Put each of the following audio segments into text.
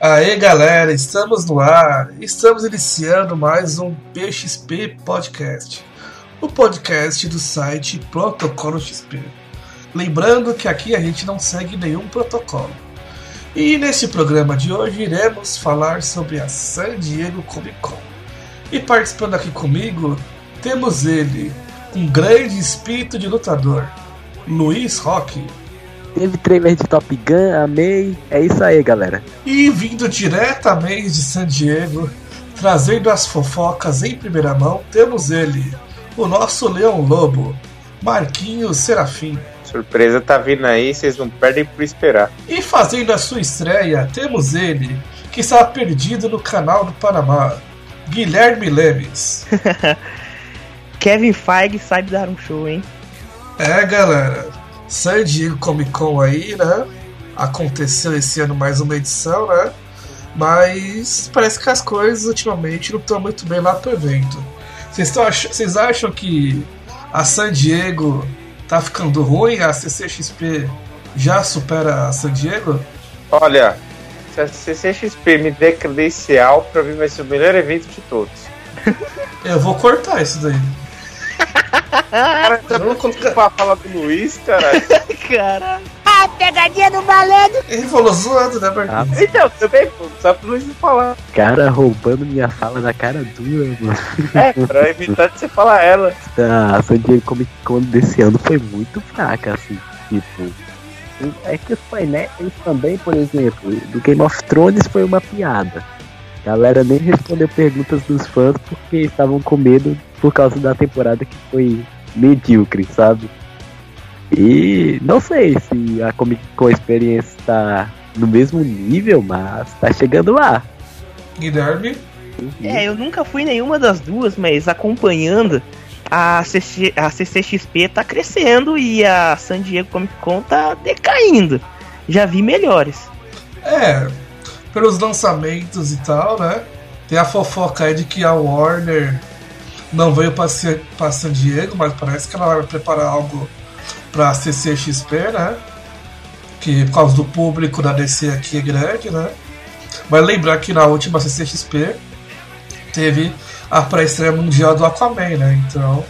Aê galera, estamos no ar, estamos iniciando mais um PXP Podcast, o podcast do site Protocolo XP. Lembrando que aqui a gente não segue nenhum protocolo. E neste programa de hoje iremos falar sobre a San Diego Comic Con. E participando aqui comigo temos ele, um grande espírito de lutador, Luiz Roque. Teve trailer de Top Gun, amei. É isso aí, galera. E vindo diretamente de San Diego, trazendo as fofocas em primeira mão, temos ele, o nosso Leão Lobo, Marquinhos Serafim. Surpresa tá vindo aí, vocês não perdem por esperar. E fazendo a sua estreia, temos ele, que está perdido no canal do Panamá, Guilherme Lemes. Kevin Feige sabe dar um show, hein? É, galera. San Diego Comic Con aí, né? Aconteceu esse ano mais uma edição, né? Mas parece que as coisas ultimamente não estão muito bem lá pro evento. Vocês, ach vocês acham que a San Diego tá ficando ruim? A CCXP já supera a San Diego? Olha, se a CCXP me der credencial, pra mim vai ser o melhor evento de todos. Eu vou cortar isso daí. Cara, não consigo falar do Luiz, caralho. Caralho. Ah, pegadinha do malandro. Ele falou zoando, né, Marquinhos? Então, também, pô, só pro Luiz não falar. Cara roubando minha fala da cara dura, mano. É, pra evitar de você falar ela. A San Diego Comic Con desse ano foi muito fraca, assim. Tipo. É que os painéis também, por exemplo, do Game of Thrones foi uma piada. A galera nem respondeu perguntas dos fãs porque estavam com medo por causa da temporada que foi medíocre, sabe? E não sei se a Comic Con Experience tá no mesmo nível, mas tá chegando lá. Guilherme? É, eu nunca fui nenhuma das duas, mas acompanhando, a, CC, a CCXP tá crescendo e a San Diego Comic Con tá decaindo. Já vi melhores. É, pelos lançamentos e tal, né? Tem a fofoca aí de que a Warner não veio para San Diego, mas parece que ela vai preparar algo para CCXP, né? Que por causa do público da DC aqui é grande, né? Mas lembrar que na última CCXP teve a pré-estreia mundial do Aquaman, né? Então,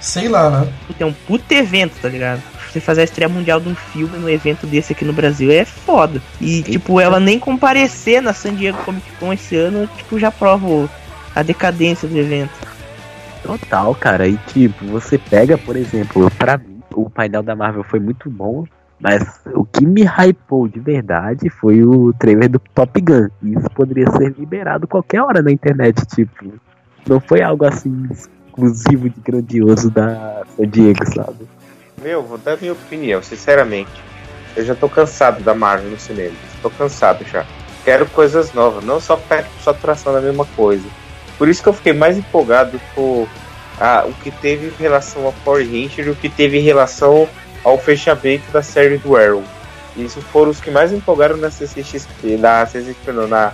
sei lá, né? É um puto evento, tá ligado? Você fazer a estreia mundial de um filme no evento desse aqui no Brasil é foda. E, tipo, ela nem comparecer na San Diego Comic Con esse ano, tipo, já prova a decadência do evento. Total, cara. E tipo, você pega, por exemplo, pra mim, o painel da Marvel foi muito bom, mas o que me hypou de verdade foi o trailer do Top Gun. Isso poderia ser liberado qualquer hora na internet, tipo. Não foi algo assim exclusivo de grandioso da San Diego, sabe? Meu, vou dar minha opinião, sinceramente. Eu já tô cansado da Marvel no cinema. Tô cansado já. Quero coisas novas, não só tração da mesma coisa. Por isso que eu fiquei mais empolgado por ah, o que teve em relação ao Power Ranger e o que teve em relação ao fechamento da série do Arrow. Isso foram os que mais empolgaram na CCXP, na CCXP não, na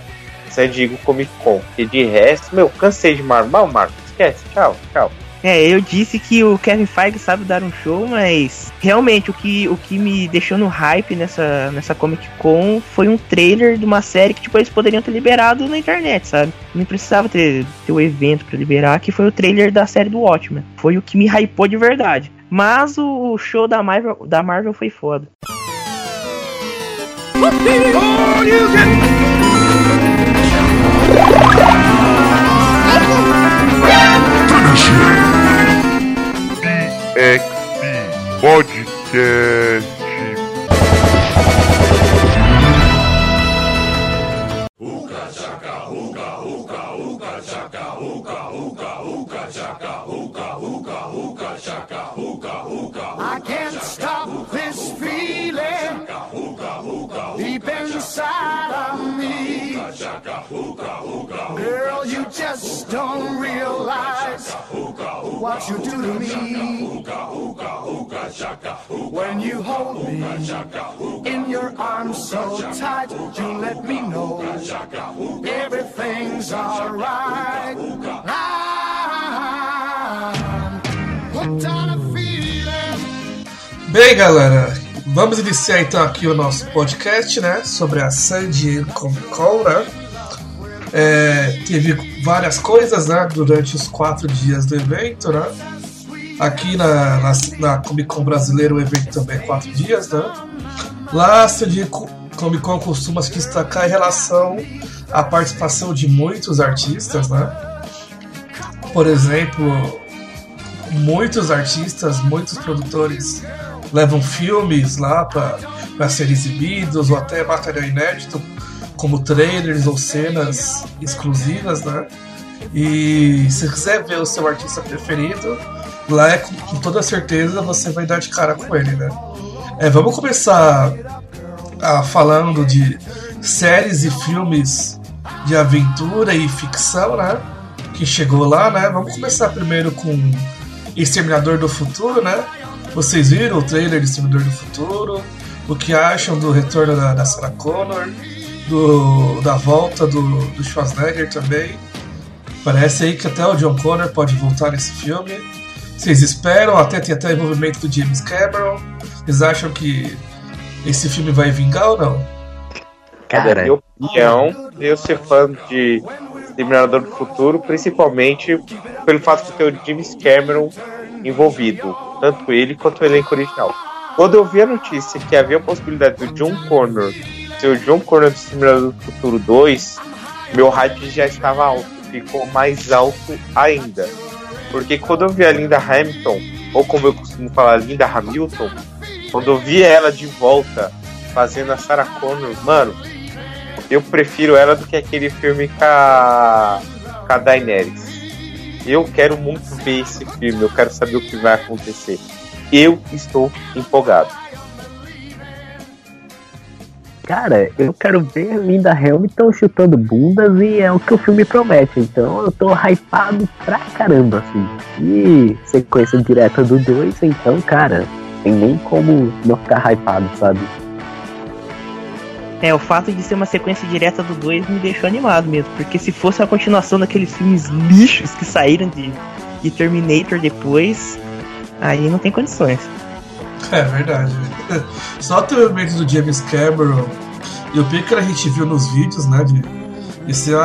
San Diego Comic Con. E de resto, meu, cansei de Marvel. Mal, Marvel, esquece, tchau, tchau. É, eu disse que o Kevin Feige sabe dar um show, mas realmente o que, o que me deixou no hype nessa, nessa Comic Con foi um trailer de uma série que tipo, eles poderiam ter liberado na internet, sabe? Não precisava ter, ter o evento para liberar, que foi o trailer da série do Watchmen. Foi o que me hypou de verdade. Mas o show da Marvel, da Marvel foi foda. PXP Podcast. You just don't realize what you do to me. When you hold me in your arms so tight, you let me know everything's alright. I'm hooked on a feeling. Bem, galera, Vamos iniciar então aqui o nosso podcast, né? Sobre a San Diego Comic Con, né? É, teve várias coisas, né? Durante os quatro dias do evento, né? Aqui na, na, na Comic Con brasileira o evento também é quatro dias, né? Lá a Comic Con costuma se destacar em relação à participação de muitos artistas, né? Por exemplo, muitos artistas, muitos produtores levam filmes lá para ser exibidos ou até material inédito, como trailers ou cenas exclusivas, né? E se quiser ver o seu artista preferido, lá é, com, toda certeza você vai dar de cara com ele, né? É, vamos começar ah, falando de séries e filmes de aventura e ficção, né? Que chegou lá, né? Vamos começar primeiro com Exterminador do Futuro, né? Vocês viram o trailer de Exterminador do Futuro? O que acham do retorno da, da Sarah Connor? Do, da volta do, do Schwarzenegger também? Parece aí que até o John Connor pode voltar nesse filme. Vocês esperam? Até tem até envolvimento do James Cameron. Vocês acham que esse filme vai vingar ou não? Cara, na minha opinião, eu ser fã de Exterminador do Futuro, principalmente pelo fato de ter o James Cameron envolvido, tanto ele quanto o elenco original. Quando eu vi a notícia que havia a possibilidade do John Connor o John Connor do Exterminador do Futuro 2, meu hype já estava alto, ficou mais alto ainda. Porque quando eu vi a Linda Hamilton, ou como eu costumo falar, Linda Hamilton, quando eu vi ela de volta fazendo a Sarah Connor, mano, eu prefiro ela do que aquele filme com a, com a Daenerys. Eu quero muito ver esse filme, eu quero saber o que vai acontecer. Eu estou empolgado. Cara, eu quero ver Linda Hamilton chutando bundas e é o que o filme promete. Então eu tô hypado pra caramba, assim. E sequência direta do 2, então, cara, tem nem como não ficar hypado, sabe? É, o fato de ser uma sequência direta do 2 me deixou animado mesmo. Porque se fosse a continuação daqueles filmes lixos que saíram de, de Terminator depois, aí não tem condições. É verdade. Só o treinamento do James Cameron e o que a gente viu nos vídeos, né? De, de, ser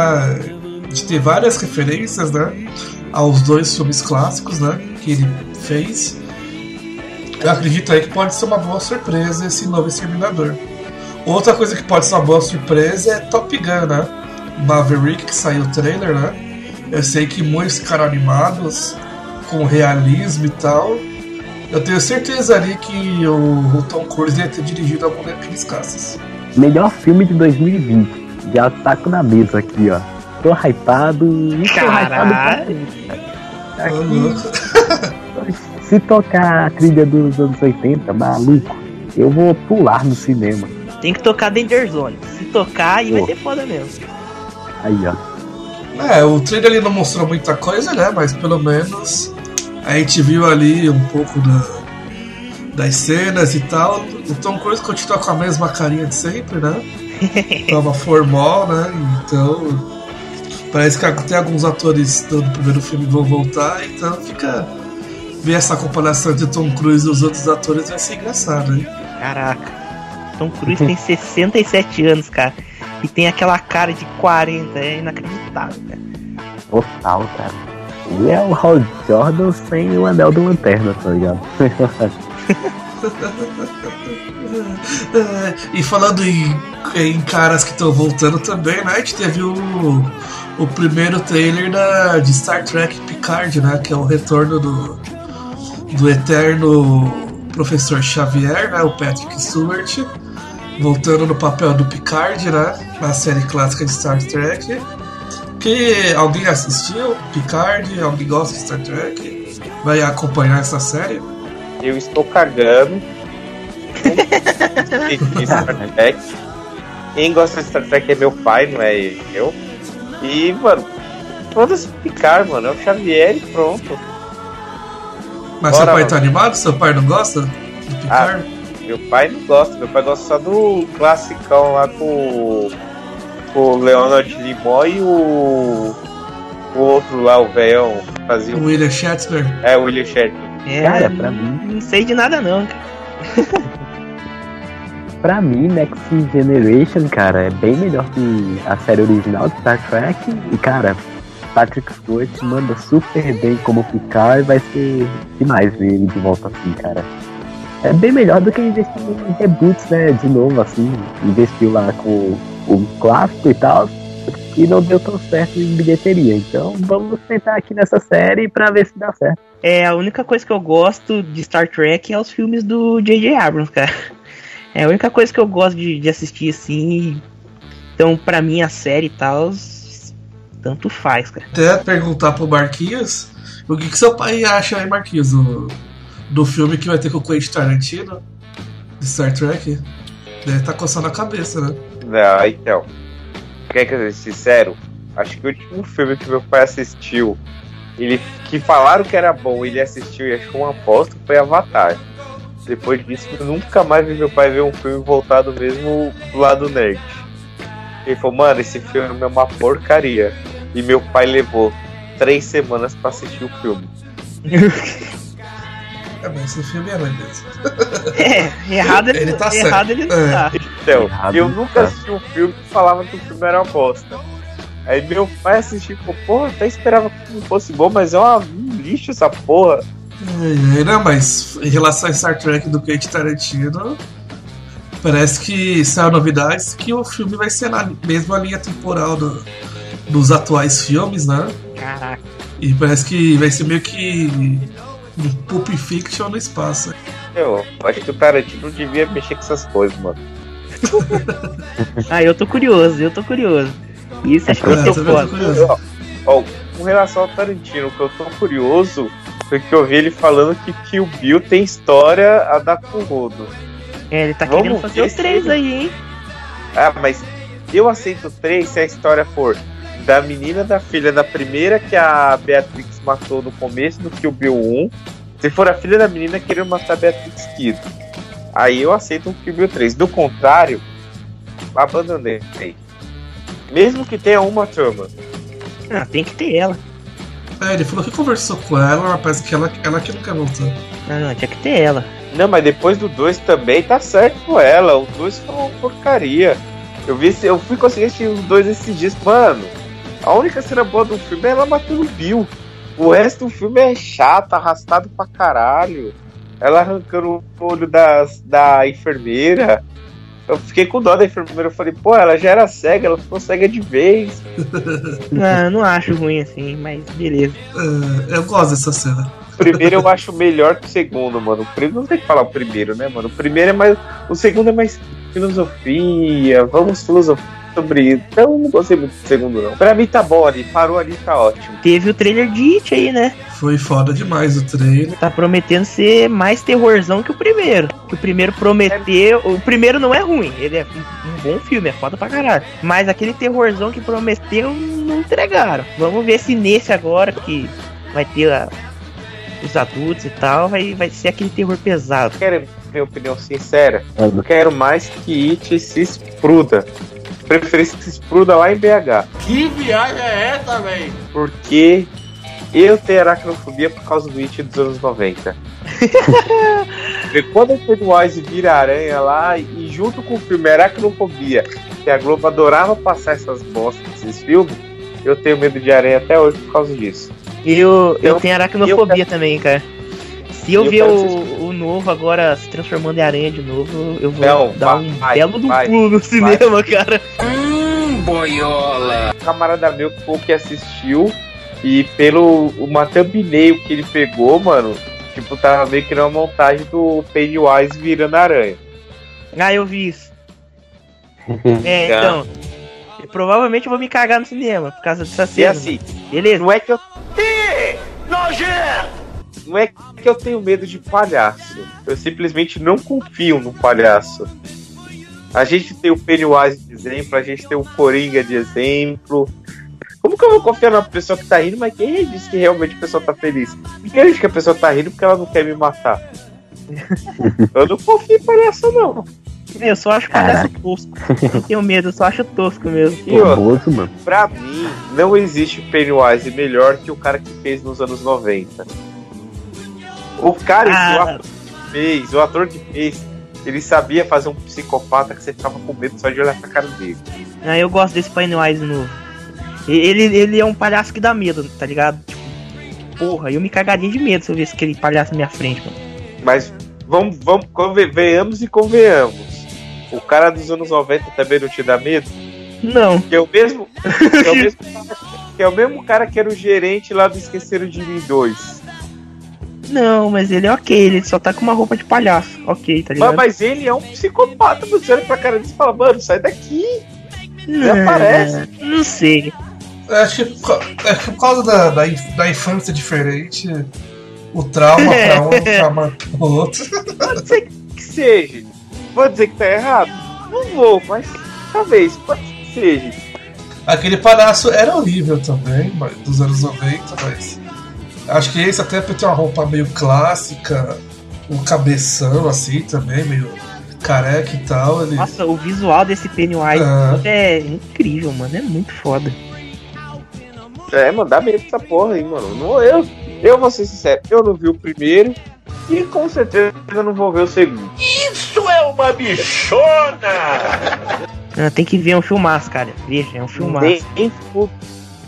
de ter várias referências, né? Aos dois filmes clássicos, né? Que ele fez. Eu acredito aí que pode ser uma boa surpresa esse novo Exterminador. Outra coisa que pode ser uma boa surpresa é Top Gun, né? Maverick, que saiu o trailer, né? Eu sei que muitos ficaram animados com realismo e tal. Eu tenho certeza ali que o, Tom Cruise ia ter dirigido algum daqueles caças. Melhor filme de 2020. Já taco na mesa aqui, ó. Tô hypado e tô hypado Aqui, se tocar a trilha dos anos 80, maluco, eu vou pular no cinema. Tem que tocar Danger Zone. Se tocar, aí vai ser foda mesmo. Aí, ó. É, o trailer ali não mostrou muita coisa, né? Mas pelo menos a gente viu ali um pouco da, das cenas e tal. O Tom Cruise continua com a mesma carinha de sempre, né? Tava formal, né? Então. Parece que tem alguns atores do primeiro filme que vão voltar, então fica. Ver essa comparação entre o Tom Cruise e os outros atores vai ser engraçado, hein? Caraca. Tom Cruise tem 67 anos, cara. E tem aquela cara de 40. É inacreditável, cara. Total, cara. Ele é o Hal Jordan sem o anel da lanterna, tá ligado? É, e falando em, em caras que estão voltando também, né? A gente teve o, o primeiro trailer da, de Star Trek Picard, né? Que é o retorno do, do eterno professor Xavier, né? O Patrick Stewart, voltando no papel do Picard, né? Na série clássica de Star Trek. Que alguém assistiu Picard? Alguém gosta de Star Trek? Vai acompanhar essa série? Eu estou cagando. de Star Trek. Quem gosta de Star Trek é meu pai, não é eu. E, mano, foda-se picar, mano. É o Xavier e pronto. Mas Bora, seu pai mano. tá animado? Seu pai não gosta do Picard? Meu pai não gosta, meu pai gosta só do classicão lá com, com o Leonard Nimoy e o, o outro lá, o velhão, fazia O o. William Shatner? É, o William Shatner. É, Cara, pra mim- Não sei de nada, não, cara. pra mim, Next Generation, cara, é bem melhor que a série original de Star Trek. E, cara, Patrick Stewart manda super bem como ficar e vai ser demais ver ele de volta assim, cara. É bem melhor do que investir em reboots, né? De novo, assim. Investiu lá com o clássico e tal. E não deu tão certo em bilheteria. Então vamos tentar aqui nessa série pra ver se dá certo. É, a única coisa que eu gosto de Star Trek é os filmes do J.J. Abrams, cara. É a única coisa que eu gosto de, de assistir assim. Então, pra mim, a série e tal, tanto faz, cara. Até perguntar pro Marquinhos o que, que seu pai acha aí, Marquinhos, do, do filme que vai ter com o Quentin Tarantino de Star Trek. Deve estar coçando a cabeça, né? Não, então. Quer que eu seja sincero? Acho que o último filme que meu pai assistiu, ele que falaram que era bom, ele assistiu e achou uma aposta, foi Avatar. Depois disso, eu nunca mais vi meu pai ver um filme voltado mesmo do lado nerd. Ele falou, mano, esse filme é uma porcaria. E meu pai levou três semanas pra assistir o filme. É, esse filme é ruim mesmo. É, errado ele, Ele tá errado certo. ele não É. tá. Então, Errado, eu nunca tá. assisti um filme que falava que o filme era uma bosta. Aí meu pai assistiu e falou, porra, até esperava que o filme fosse bom, mas é uma- um lixo essa porra. É, não, mas em relação a Star Trek do Quentin Tarantino, parece que saiu novidades que o filme vai ser na mesma linha temporal do- dos atuais filmes, né? Caraca. E parece que vai ser meio que um Pulp Fiction no espaço. Eu acho que o Tarantino não devia mexer com essas coisas, mano. Ah, eu tô curioso, eu tô curioso. Isso acho que vai É, ser também tô foda. Ó, com relação ao Tarantino, o que eu tô curioso foi que eu vi ele falando que Kill Bill tem história a dar com o rodo. É, ele tá Vamos querendo fazer os três ele- aí, hein? Ah, mas eu aceito três se a história for da menina da filha da primeira que a Beatrix matou no começo do Kill Bill 1. Se for a filha da menina querendo matar a Beatrix Kidd. Aí eu aceito um Kill Bill 3. Do contrário, abandonei. Mesmo que tenha uma trama. Ah, tem que ter ela. É, ele falou que conversou com ela, mas parece que ela, ela que não quer voltar. Não, não, tinha que ter ela. Não, mas depois do 2 também tá certo com ela. O 2 foi uma porcaria. Eu vi, eu fui conseguir assistir os dois esses dias. Mano, a única cena boa do filme é ela matando o Bill. O resto do filme é chato, arrastado pra caralho. Ela arrancando o olho das, da enfermeira. Eu fiquei com dó da enfermeira. Eu falei, pô, ela já era cega, ela ficou cega de vez. Não, eu não acho ruim assim, mas beleza. É, eu gosto dessa cena. O primeiro eu acho melhor que o segundo, mano. O primeiro não tem que falar o primeiro, né, mano? O primeiro é mais. O segundo é mais filosofia. Vamos filosofar sobre isso. Então eu não gostei muito do segundo, não. Pra mim tá bom ali. Parou ali, tá ótimo. Teve o trailer de It aí, né? Foi foda demais o trailer. Tá prometendo ser mais terrorzão que o primeiro. Que o primeiro prometeu. O primeiro não é ruim, ele é um, bom filme, é foda pra caralho. Mas aquele terrorzão que prometeu não entregaram. Vamos ver se nesse agora, que vai ter a- os adultos e tal, vai, vai ser aquele terror pesado. Quero minha opinião sincera. Eu quero mais que It se expruda. Preferência que se expruda lá em BH. Que viagem é essa, velho? Porque eu tenho aracnofobia por causa do It dos anos 90. Porque quando o Pennywise vira aranha lá, e junto com o filme Aracnofobia, que a Globo adorava passar essas bostas desses filmes, eu tenho medo de aranha até hoje por causa disso. Eu, eu, Eu- tenho aracnofobia também, cara. Se eu eu ver o, o novo agora se transformando em aranha de novo, eu vou Não, dar vai, um vai, belo do vai, pulo no cinema, cara. Um camarada meu que foi o que assistiu, e pelo uma thumbnail que ele pegou, mano, tipo, tava meio que numa montagem do Pennywise virando aranha. Ah, eu vi isso. É, Tá. então. eu provavelmente eu vou me cagar no cinema por causa dessa E cena. assim, Beleza. não é que eu. Não é que eu tenho medo de palhaço. Eu simplesmente não confio no palhaço. A gente tem o Pennywise de exemplo, a gente tem o Coringa de exemplo. Como que eu vou confiar numa pessoa que tá rindo, mas quem disse que realmente a pessoa tá feliz? Ninguém diz que a pessoa tá rindo porque ela não quer me matar. eu não confio em palhaço, não. Eu só acho palhaço tosco. Não tenho medo, eu só acho tosco mesmo. E outra, mano. pra mim, não existe Pennywise melhor que o cara que fez nos anos 90. O cara, Ah. o ator que fez, o ator que fez, Ele sabia fazer um psicopata que você ficava com medo só de olhar pra cara dele. Ah, eu gosto desse Pennywise novo. E- Ele, ele é um palhaço que dá medo, tá ligado? Tipo, porra, eu me cagaria de medo se eu visse aquele palhaço na minha frente, mano. Mas vamos, vamos venhamos e convenhamos. O cara dos anos 90 também não te dá medo? Não. Que é o mesmo. Que é o mesmo, que é o mesmo cara que era o gerente lá do Esqueceram de Mim 2. Não, mas ele é ok, ele só tá com uma roupa de palhaço. Ok, tá Mas, ligado? mas ele é um psicopata, você olha pra cara dele e fala, mano, sai daqui. não, aparece. Não sei. Acho que por ca- é que por causa da, da, da infância diferente, o trauma pra um, o trauma pro outro. Pode ser que seja. Vou dizer que tá errado? Não vou, mas talvez, pode ser que seja. Aquele palhaço era horrível também, mas- dos anos 90, mas. Acho que esse até tem uma roupa meio clássica, um cabeção assim também, meio careca e tal. Ele... Nossa, o visual desse Pennywise Ah. é incrível, mano. É muito foda. É, mano, dá medo dessa porra aí, mano. Não, eu, eu vou ser sincero, eu não vi o primeiro e com certeza eu não vou ver o segundo. Ah, tem que ver um filmaço, cara. Veja, é um filmaço. Nem, nem,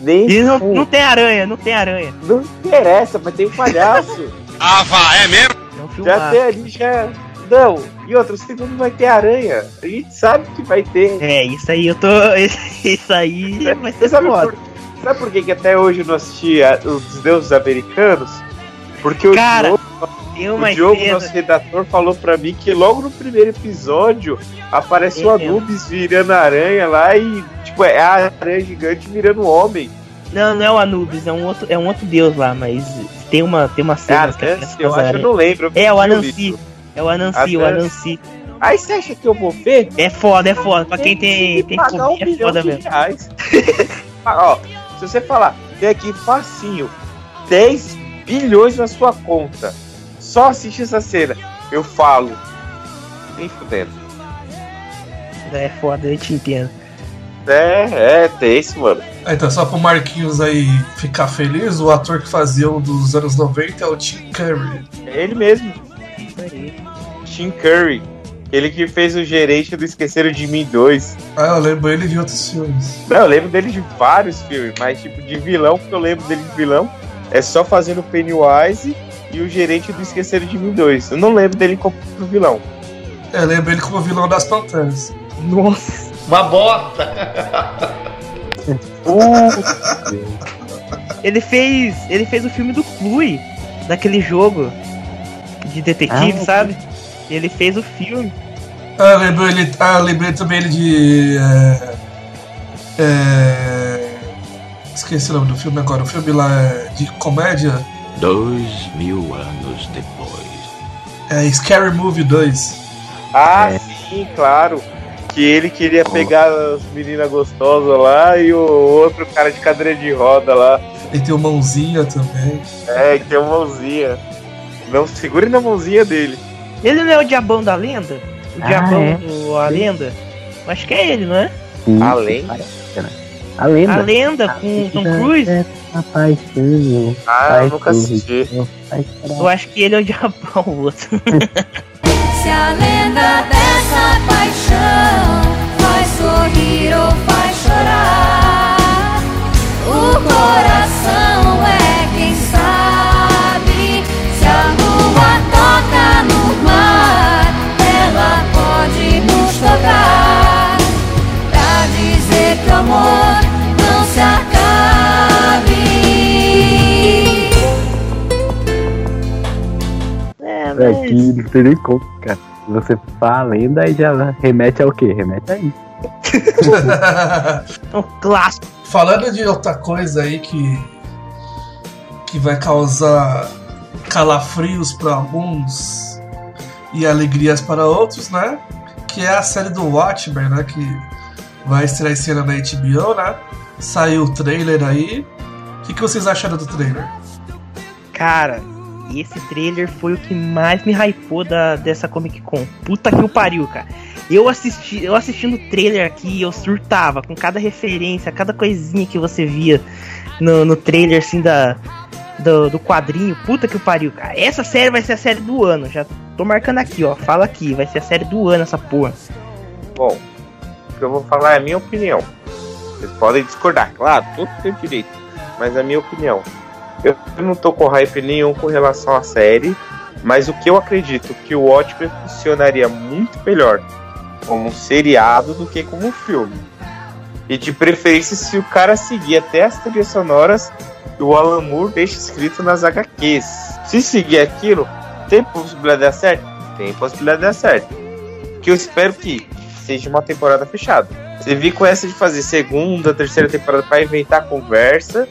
nem E não, não tem aranha, não tem aranha. não interessa, mas tem um palhaço. É um já filmaço. tem ali, já. Não, e outra, o segundo vai ter aranha. A gente sabe que vai ter. É, isso aí eu tô. Isso aí vai Você ser sabe foda. por, sabe por que, que até hoje eu não assisti a- os deuses americanos? Porque o Cara, Diogo, Tem o uma Diogo cena- nosso redator, falou pra mim que logo no primeiro episódio aparece o. Anubis virando aranha lá e, tipo, é a aranha gigante virando homem. Não, não é o Anubis, é um outro, é um outro deus lá, mas tem uma, tem uma É cena a que Nancy, aparece eu acho, eu aranhas. não lembro. eu É o Anansi. É o Anansi, A o. Anansi. Aí você acha que eu vou ver? É foda, é foda. Pra quem tem, tem pagar um fobia, é foda de mesmo. reais. Ah, Ó, se você falar, tem aqui facinho 10 bilhões na sua conta, só assiste essa cena, eu falo, nem fudendo. É foda, eu te entendo. É, é, tem esse, mano. Ah, Então, só pro Marquinhos aí ficar feliz, o ator que fazia o dos anos 90 é o Tim Curry. É ele mesmo, Isso aí. Tim Curry. Ele que fez o gerente do Esqueceram de Mim 2. Ah, eu lembro ele de outros filmes. Não, eu lembro dele de vários filmes, mas tipo, de vilão, que eu lembro dele de vilão, é só fazendo Pennywise e o gerente do Esqueceram de Mim 2. Eu não lembro dele como vilão. Eu lembro ele como vilão das Panteras. Nossa. Uma bota! Ele fez. Ele fez o filme do Clue, daquele jogo de detetive, Ah, sabe? Ele fez o filme. Ah, eu lembro ele. Ah, eu lembrei também ele de. É, é, esqueci o nome do filme agora. O filme lá é de comédia Dois mil anos depois. é Scary Movie 2. Ah, É. sim, claro. Que ele queria pegar as meninas gostosas lá e o outro cara de cadeira de roda lá. Ele tem o mãozinha também. É, que tem uma mãozinha. Não, segure na mãozinha dele. Ele não é o diabão da lenda? O Ah, diabão é. do A Lenda? Acho que é ele, não é? Sim, parece, né? A lenda. A Lenda com o Tom Cruise? É, rapaz, sim. Ah, eu nunca assisti. Eu acho que ele é o diabão, o outro. Se a lenda dessa paixão faz sorrir ou faz chorar, o coração É, É que não tem nem como, cara. Você fala lenda, aí já remete ao quê? Remete a isso. É um clássico. Falando de outra coisa aí que. que vai causar calafrios para alguns e alegrias para outros, né? Que é a série do Watchmen, né? Que vai estrear esse ano na HBO, né? Saiu o trailer aí. O que, que vocês acharam do trailer? Cara, esse trailer foi o que mais me hypou da, dessa Comic Con. Puta que o pariu, cara. Eu assisti, eu assistindo o trailer aqui, eu surtava com cada referência, cada coisinha que você via no, no trailer assim da do, do quadrinho. Puta que o pariu, cara. Essa série vai ser a série do ano, já tô marcando aqui, ó. Fala aqui, vai ser a série do ano essa porra. Bom, o que eu vou falar é a minha opinião. Vocês podem discordar, claro, todo tem direito. Mas é a minha opinião. Eu não tô com hype nenhum com relação à série. Mas o que eu acredito que o Watchmen funcionaria muito melhor como um seriado do que como um filme. E de preferência se o cara seguir até as trilhas sonoras que o Alan Moore deixa escrito nas HQs. Se seguir aquilo, tem possibilidade de dar certo? Tem possibilidade de dar certo. Que eu espero que seja uma temporada fechada. Se vir com essa de fazer segunda, terceira temporada para inventar conversa,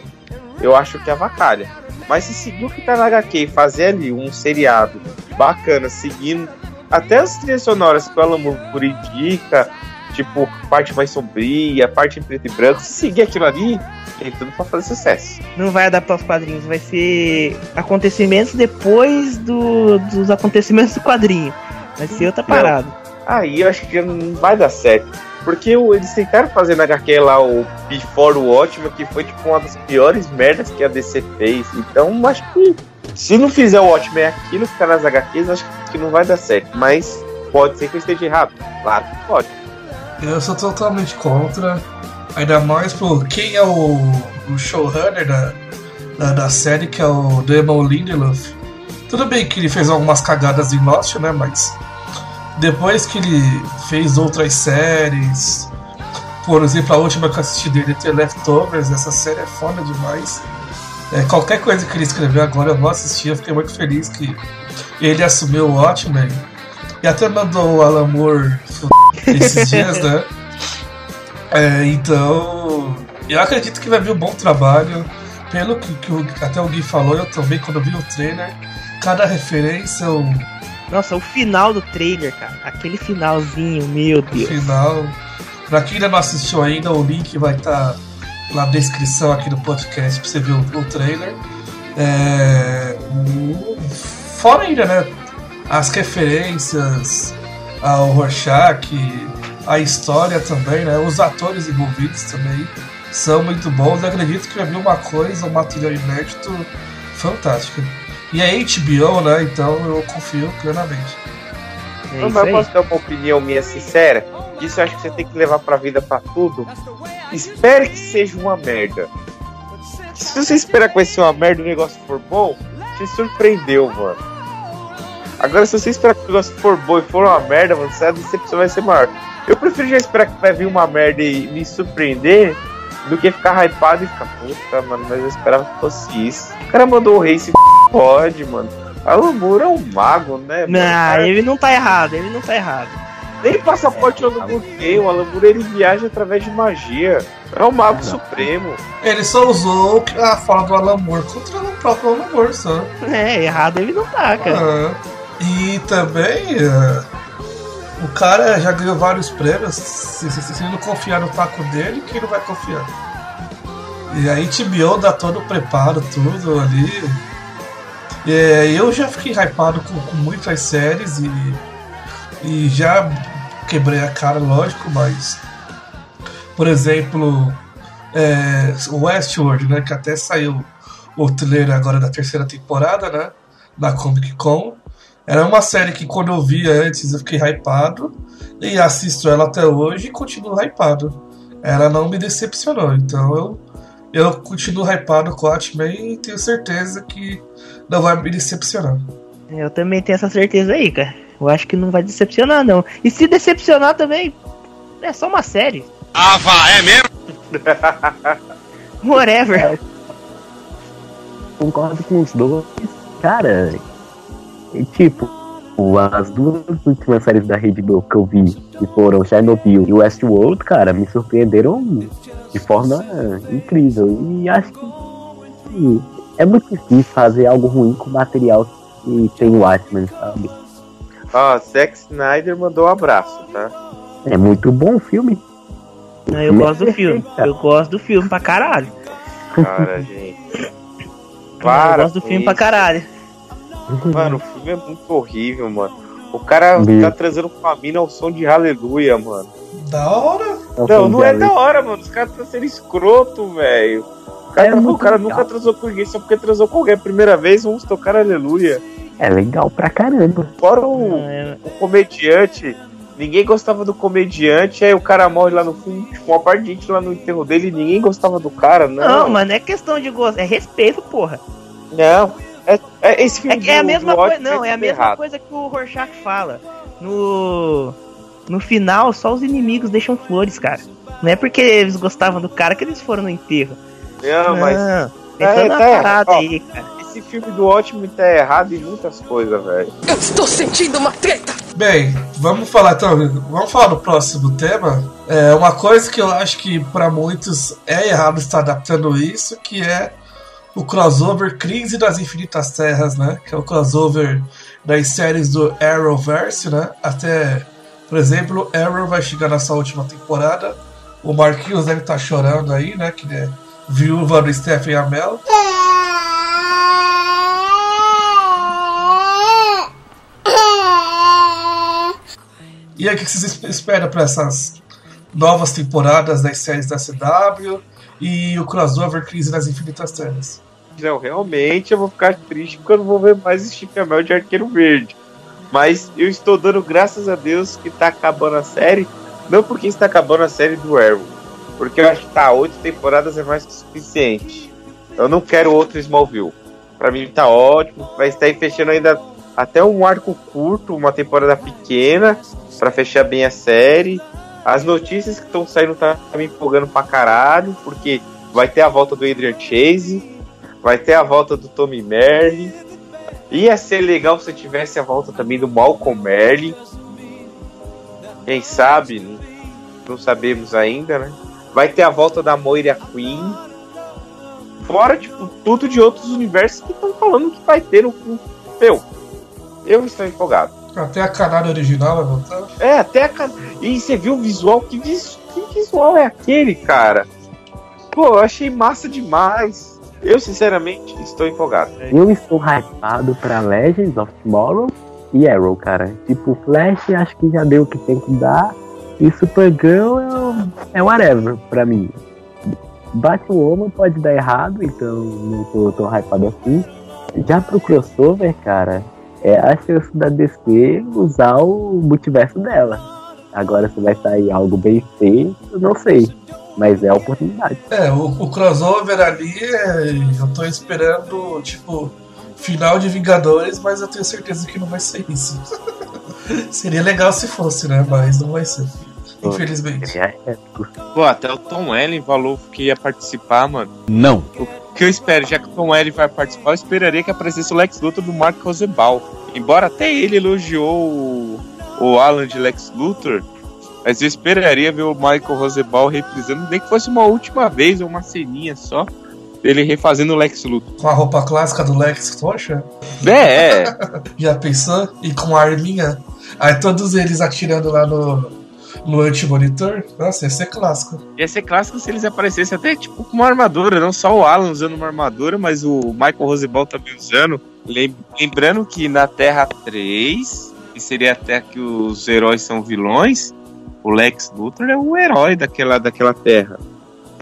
eu acho que é avacalha. Mas se seguir o que tá na HQ e fazer ali um seriado bacana, seguindo até as trilhas sonoras que o Alan Moore indica, tipo, parte mais sombria, parte em preto e branco, se seguir aquilo ali, tem tudo pra fazer sucesso. Não vai adaptar os quadrinhos, vai ser acontecimentos depois do, dos acontecimentos do quadrinho. Vai ser outra parada. Aí eu acho que não vai dar certo. Porque o- eles tentaram fazer na HQ lá o Before Watchmen, que foi tipo uma das piores merdas que a DC fez. Então acho que se não fizer o Watchmen aquilo que tá nas HQs, acho que não vai dar certo. Mas pode ser que eu esteja errado. Claro que pode. Eu sou totalmente contra. Ainda mais por quem é o, o showrunner da, da, da série, que é o Damon Lindelof. Tudo bem que ele fez algumas cagadas em Lost, né? Mas depois que ele fez outras séries, por exemplo, a última que eu assisti dele, The Leftovers, essa série é foda demais. É, qualquer coisa que ele escreveu agora eu vou assistir, eu fiquei muito feliz que ele assumiu o Watchmen. E até mandou o Alan Moore esses dias, né? É, então, eu acredito que vai vir um bom trabalho. Pelo que, que até o Gui falou, eu também, quando vi o trailer, cada referência, o, Nossa, o final do trailer, cara. Aquele finalzinho, meu o Deus. final. Pra quem ainda não assistiu ainda, o link vai estar na descrição aqui do podcast pra você ver o, o trailer. É, o- fora ainda, né? As referências ao Rorschach, a história também, né? Os atores envolvidos também são muito bons. Eu acredito que vai vir uma coisa, um material inédito fantástico. E é HBO, né? Então eu confio plenamente. É Mas eu posso dar uma opinião minha sincera? Isso eu acho que você tem que levar pra vida pra tudo. Espere que seja uma merda. Se você esperar que vai ser uma merda e o negócio for bom, te surpreendeu, mano. Agora, se você esperar que o negócio for bom e for uma merda, mano, a decepção vai ser maior. Eu prefiro já esperar que vai vir uma merda e me surpreender do que ficar hypado e ficar, puta, mano, mas eu esperava que fosse isso. O cara mandou o rei se pode, mano. Alan Moore é um mago, né? Não, cara- ele não tá errado, ele não tá errado. nem passaporte eu não tem. O Alan Moore ele viaja através de magia. É o mago supremo. Ele só usou a fala do Alan Moore contra o próprio Alan Moore, só. É, errado ele não tá, cara. Ah, e também é, o cara já ganhou vários prêmios. Se, se, se ele não confiar no taco dele, quem não vai confiar? E a HBO dá todo o preparo, tudo ali. É, eu já fiquei hypado com, com muitas séries e, e já quebrei a cara, lógico, mas. Por exemplo, é, Westworld, né? Que até saiu o trailer agora da terceira temporada, né? Da Comic Con. Era uma série que quando eu via antes eu fiquei hypado. E assisto ela até hoje e continuo hypado. Ela não me decepcionou. Então eu, eu continuo hypado com Watchmen e tenho certeza que não vai me decepcionar. Eu também tenho essa certeza aí, cara. Eu acho que não vai decepcionar, não. E se decepcionar também, é só uma série. Ah, vá, é mesmo? Whatever. Concordo com os dois. Cara, e tipo, as duas últimas séries da Rede Globo que eu vi, que foram Chernobyl e Westworld, cara, me surpreenderam de forma incrível. E acho que é muito difícil fazer algo ruim com material que tem o Watchmen, sabe? Ó, Zack Snyder mandou um abraço, tá? É muito bom o filme. Não, eu gosto do filme. Eu gosto do filme pra caralho. Cara, gente. eu Para gosto do filme pra isso. caralho. Mano, o filme é muito horrível, mano. O cara Meu. tá trazendo com a mina ao som de aleluia, mano. Da hora? Não, não é da hora, mano. Os caras estão sendo escroto, velho. O cara, É o cara legal. nunca transou com ninguém só porque transou com alguém a primeira vez, vamos tocar aleluia. É legal pra caramba. Fora o, É, o comediante. Ninguém gostava do comediante, aí o cara morre lá no fundo, tipo, uma parte de gente lá no enterro dele e ninguém gostava do cara, não. Não, mas não é questão de gosto, é respeito, porra. Não. É, é esse É, filme é a do- mesma coisa, não, é a mesma errado. coisa que o Rorschach fala. No no final, só os inimigos deixam flores, cara. Não é porque eles gostavam do cara que eles foram no enterro. Não, mas tem É, toda uma tá errado. parada Ó. aí, cara. esse filme do Watchmen tá errado em muitas coisas, velho. Eu estou sentindo uma treta. Bem, vamos falar então, vamos falar do próximo tema. É uma coisa que eu acho que pra muitos é errado estar adaptando isso, que é o crossover Crise das Infinitas Terras, né? Que é o crossover das séries do Arrowverse, né? Até, por exemplo, Arrow vai chegar na sua última temporada. O Marquinhos deve estar chorando aí, né? Que é viúva do Stephen Amell. E aí, o que vocês esperam para essas novas temporadas das séries da CW e o crossover Crise das Infinitas Terras? Não, realmente eu vou ficar triste porque eu não vou ver mais Steve Amell de Arqueiro Verde. Mas eu estou dando graças a Deus que tá acabando a série. Não porque está acabando a série do Arrow. Porque eu acho que tá, oito temporadas é mais que suficiente. Eu não quero outro Smallville. Pra mim tá ótimo. Vai estar fechando ainda até um arco curto, uma temporada pequena, pra fechar bem a série. As notícias que estão saindo tá me empolgando pra caralho, porque vai ter a volta do Adrian Chase, vai ter a volta do Tommy Merlin. Ia ser legal se tivesse a volta também do Malcolm Merlin. Quem sabe? Não sabemos ainda, né? Vai ter a volta da Moira Queen. Fora, tipo, tudo de outros universos que estão falando que vai ter no. Meu, eu estou empolgado. Até a canária original vai voltar. É, até a. ca- E você viu o visual? Que, vis... que visual é aquele, cara? Pô, eu achei massa demais. Eu, sinceramente, estou empolgado. Eu estou hypado pra Legends of Tomorrow e Arrow, cara. Tipo, Flash acho que já deu o que tem que dar. E Supergirl é, é whatever pra mim. Batwoman pode dar errado, então não tô tão hypado assim. Já pro crossover, cara, é a chance da DC usar o multiverso dela. Agora se vai sair algo bem feito, não sei. Mas é a oportunidade. É, o, o crossover ali, é, eu tô esperando, tipo, final de Vingadores, mas eu tenho certeza que não vai ser isso. Seria legal se fosse, né? Mas não vai ser. Infelizmente. É épico. Pô, até o Tom Ellen falou que ia participar, mano. Não. O que eu espero, já que o Tom Ellen vai participar, eu esperaria que aparecesse o Lex Luthor do Mark Rosebal. Embora até ele elogiou o, o Alan de Lex Luthor, mas eu esperaria ver o Michael Rosebal reprisando, nem que fosse uma última vez ou uma ceninha só, dele refazendo o Lex Luthor. Com a roupa clássica do Lex Rocha, É, é. já pensou? E com a arminha. Aí todos eles atirando lá no, no anti-monitor. Nossa, ia ser clássico. Ia ser clássico se eles aparecessem até tipo com uma armadura, não só o Alan usando uma armadura, mas o Michael Rosebal também usando. Lem- Lembrando que na Terra 3, que seria a Terra que os heróis são vilões, o Lex Luthor é o herói daquela, daquela Terra.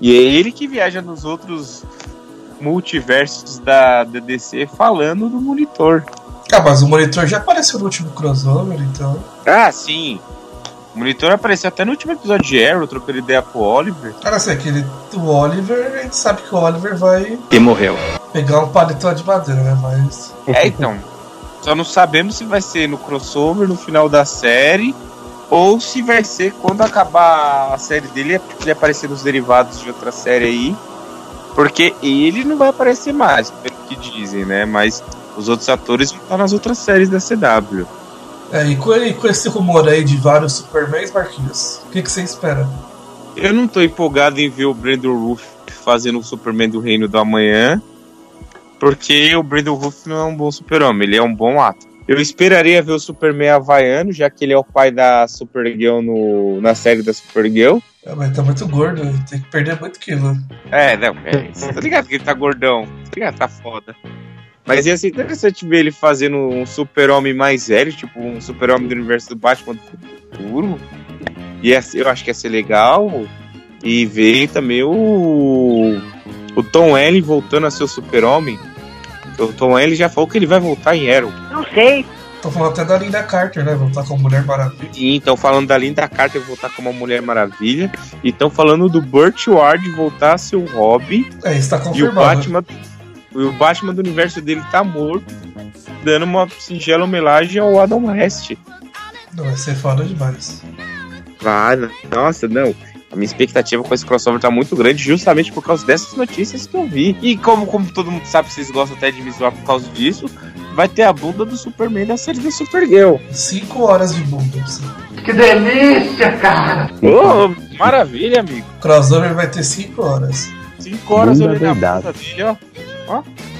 E é ele que viaja nos outros multiversos da, da DC falando do monitor. Ah, mas o monitor já apareceu no último crossover, então. Ah, sim. O monitor apareceu até no último episódio de Arrow, trocando ideia pro Oliver. Cara, assim, aquele do Oliver, a gente sabe que o Oliver vai E morreu. pegar um paletó de madeira, né? Mas. É, então. Só não sabemos se vai ser no crossover, no final da série, ou se vai ser quando acabar a série dele, ele aparecer nos derivados de outra série aí. Porque ele não vai aparecer mais, pelo que dizem, né? Mas os outros atores vão estar nas outras séries da CW. É, e com, e com esse rumor aí de vários Supermans, Marquinhos, o que, que você espera? Eu não tô empolgado em ver o Brandon Ruff fazendo o Superman do Reino do Amanhã, porque o Brandon Ruff não é um bom super-homem, ele é um bom ato. Eu esperaria ver o Superman havaiano, já que ele é o pai da Supergirl no, na série da Supergirl. É, mas tá muito gordo, tem que perder muito quilo. É, não, é, você tá ligado que ele tá gordão, tá ligado? Tá foda. Mas ia ser interessante ver ele fazendo um super-homem mais velho, tipo um super-homem do universo do Batman do futuro. Ia ser- eu acho que ia ser legal. E ver também o, o Tom Ellen voltando a ser o super-homem. O Tom Welling já falou que ele vai voltar em Arrow. Não sei. Tô falando até da Linda Carter, né? Voltar com a Mulher Maravilha. E estão falando da Linda Carter voltar como uma Mulher Maravilha. E estão falando do Burt Ward voltar a ser o Robin. É, isso tá E o confirmado. Batman, e o Batman do universo dele tá morto, dando uma singela homenagem ao Adam West. Não, vai ser foda demais. Ah, n- nossa, não. A minha expectativa com esse crossover tá muito grande, justamente por causa dessas notícias que eu vi. E como, como todo mundo sabe, vocês gostam até de me zoar por causa disso, vai ter a bunda do Superman da série da Supergirl. Cinco horas de bunda. assim. Que delícia, cara! Ô, maravilha, amigo. Crossover vai ter cinco horas. Cinco horas Bunda olhando a doidada. bunda dele, ó.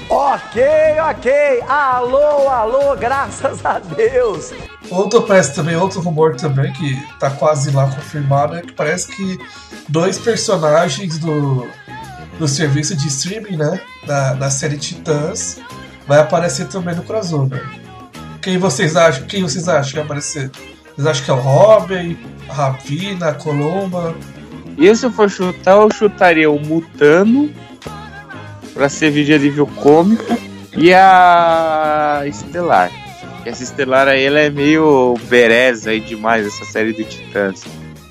Ok, ok. Alô, alô, graças a Deus. Outro parece também, outro rumor também, que tá quase lá confirmado, é que parece que dois personagens do, do serviço de streaming, né? Da, da série Titãs, vai aparecer também no crossover. Quem vocês acham? Quem vocês acham que vai aparecer? Vocês acham que é o Robin, a Ravina, a Colomba? E se eu for chutar, eu chutaria o Mutano pra ser vídeo alívio cômico e a Estelar. Essa Estelar aí, ela é meio bereza aí demais, essa série do Titãs.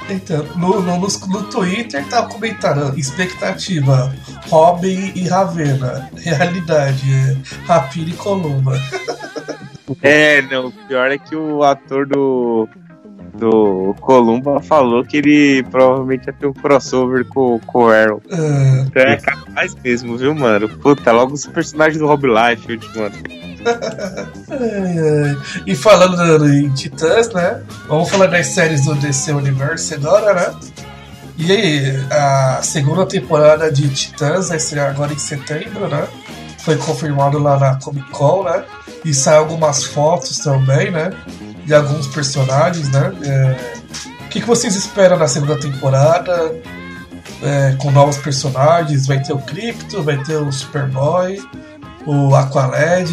Então, no, no, no, Twitter tá comentando expectativa Robin e Ravena. Realidade é Rapina e Colomba. É, não, o pior é que o ator do, do Columba falou que ele provavelmente ia ter um crossover com, com o Arrow. Ah, Então é capaz mesmo, viu, mano? Puta, logo os personagens do Rob Liefeld, mano. Ai, ai. E falando em Titãs, né? Vamos falar das séries do DC Universe agora, né? E aí, a segunda temporada de Titãs vai ser agora em setembro, né? Foi confirmado lá na Comic Con, né? E saiu algumas fotos também, né? De alguns personagens, né? É, O que, vocês esperam na segunda temporada? É, com novos personagens? Vai ter o Crypto, vai ter o Superboy, o Aqualad,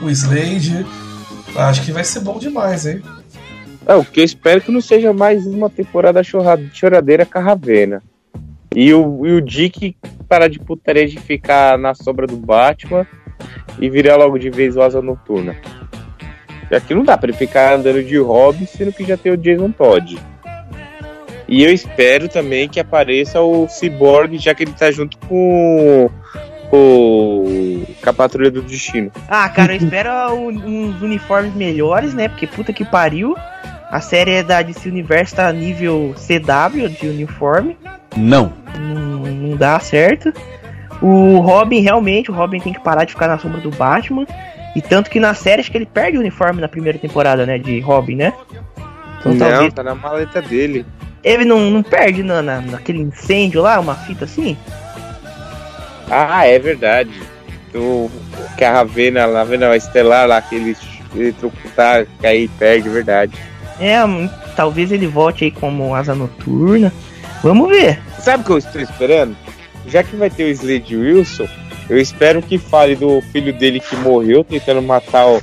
o Slade. Acho que vai ser bom demais, hein? É, o que eu espero que não seja mais uma temporada choradeira com a Ravena. E o, e o Dick parar de putaria de ficar na sombra do Batman e virar logo de vez o Asa Noturna. E Aqui não dá pra ele ficar andando de Robin, sendo que já tem o Jason Todd. E eu espero também que apareça o Cyborg, já que ele tá junto com, com, com a Patrulha do Destino. Ah, cara, eu espero uns uniformes melhores, né? Porque puta que pariu. A série é da DC Universo tá nível CW de uniforme. Não. Não, não dá certo. O Robin, realmente, o Robin tem que parar de ficar na sombra do Batman. E tanto que na série acho que ele perde o uniforme na primeira temporada, né? De Robin, né? Então não, talvez. tá na maleta dele. Ele não, não perde na, na- naquele incêndio lá, uma fita assim? Ah, é verdade. O, que a Ravena, a Ravena a Estelar lá, que ele eletrocutar, que aí perde, é verdade. É, talvez ele volte aí como asa noturna. Vamos ver. Sabe o que eu estou esperando? Já que vai ter o Slade Wilson, eu espero que fale do filho dele que morreu tentando matar o-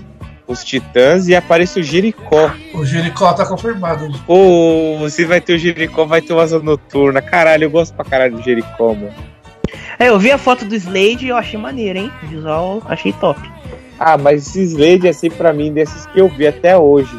os titãs e apareça o Jericó. O Jericó tá confirmado. Pô, se vai ter o Jericó, vai ter o Asa Noturna. Caralho, eu gosto pra caralho do Jericó, mano. É, eu vi a foto do Slade e eu achei maneiro, hein? O visual achei top. Ah, mas esse Slade, assim, pra mim, desses que eu vi até hoje,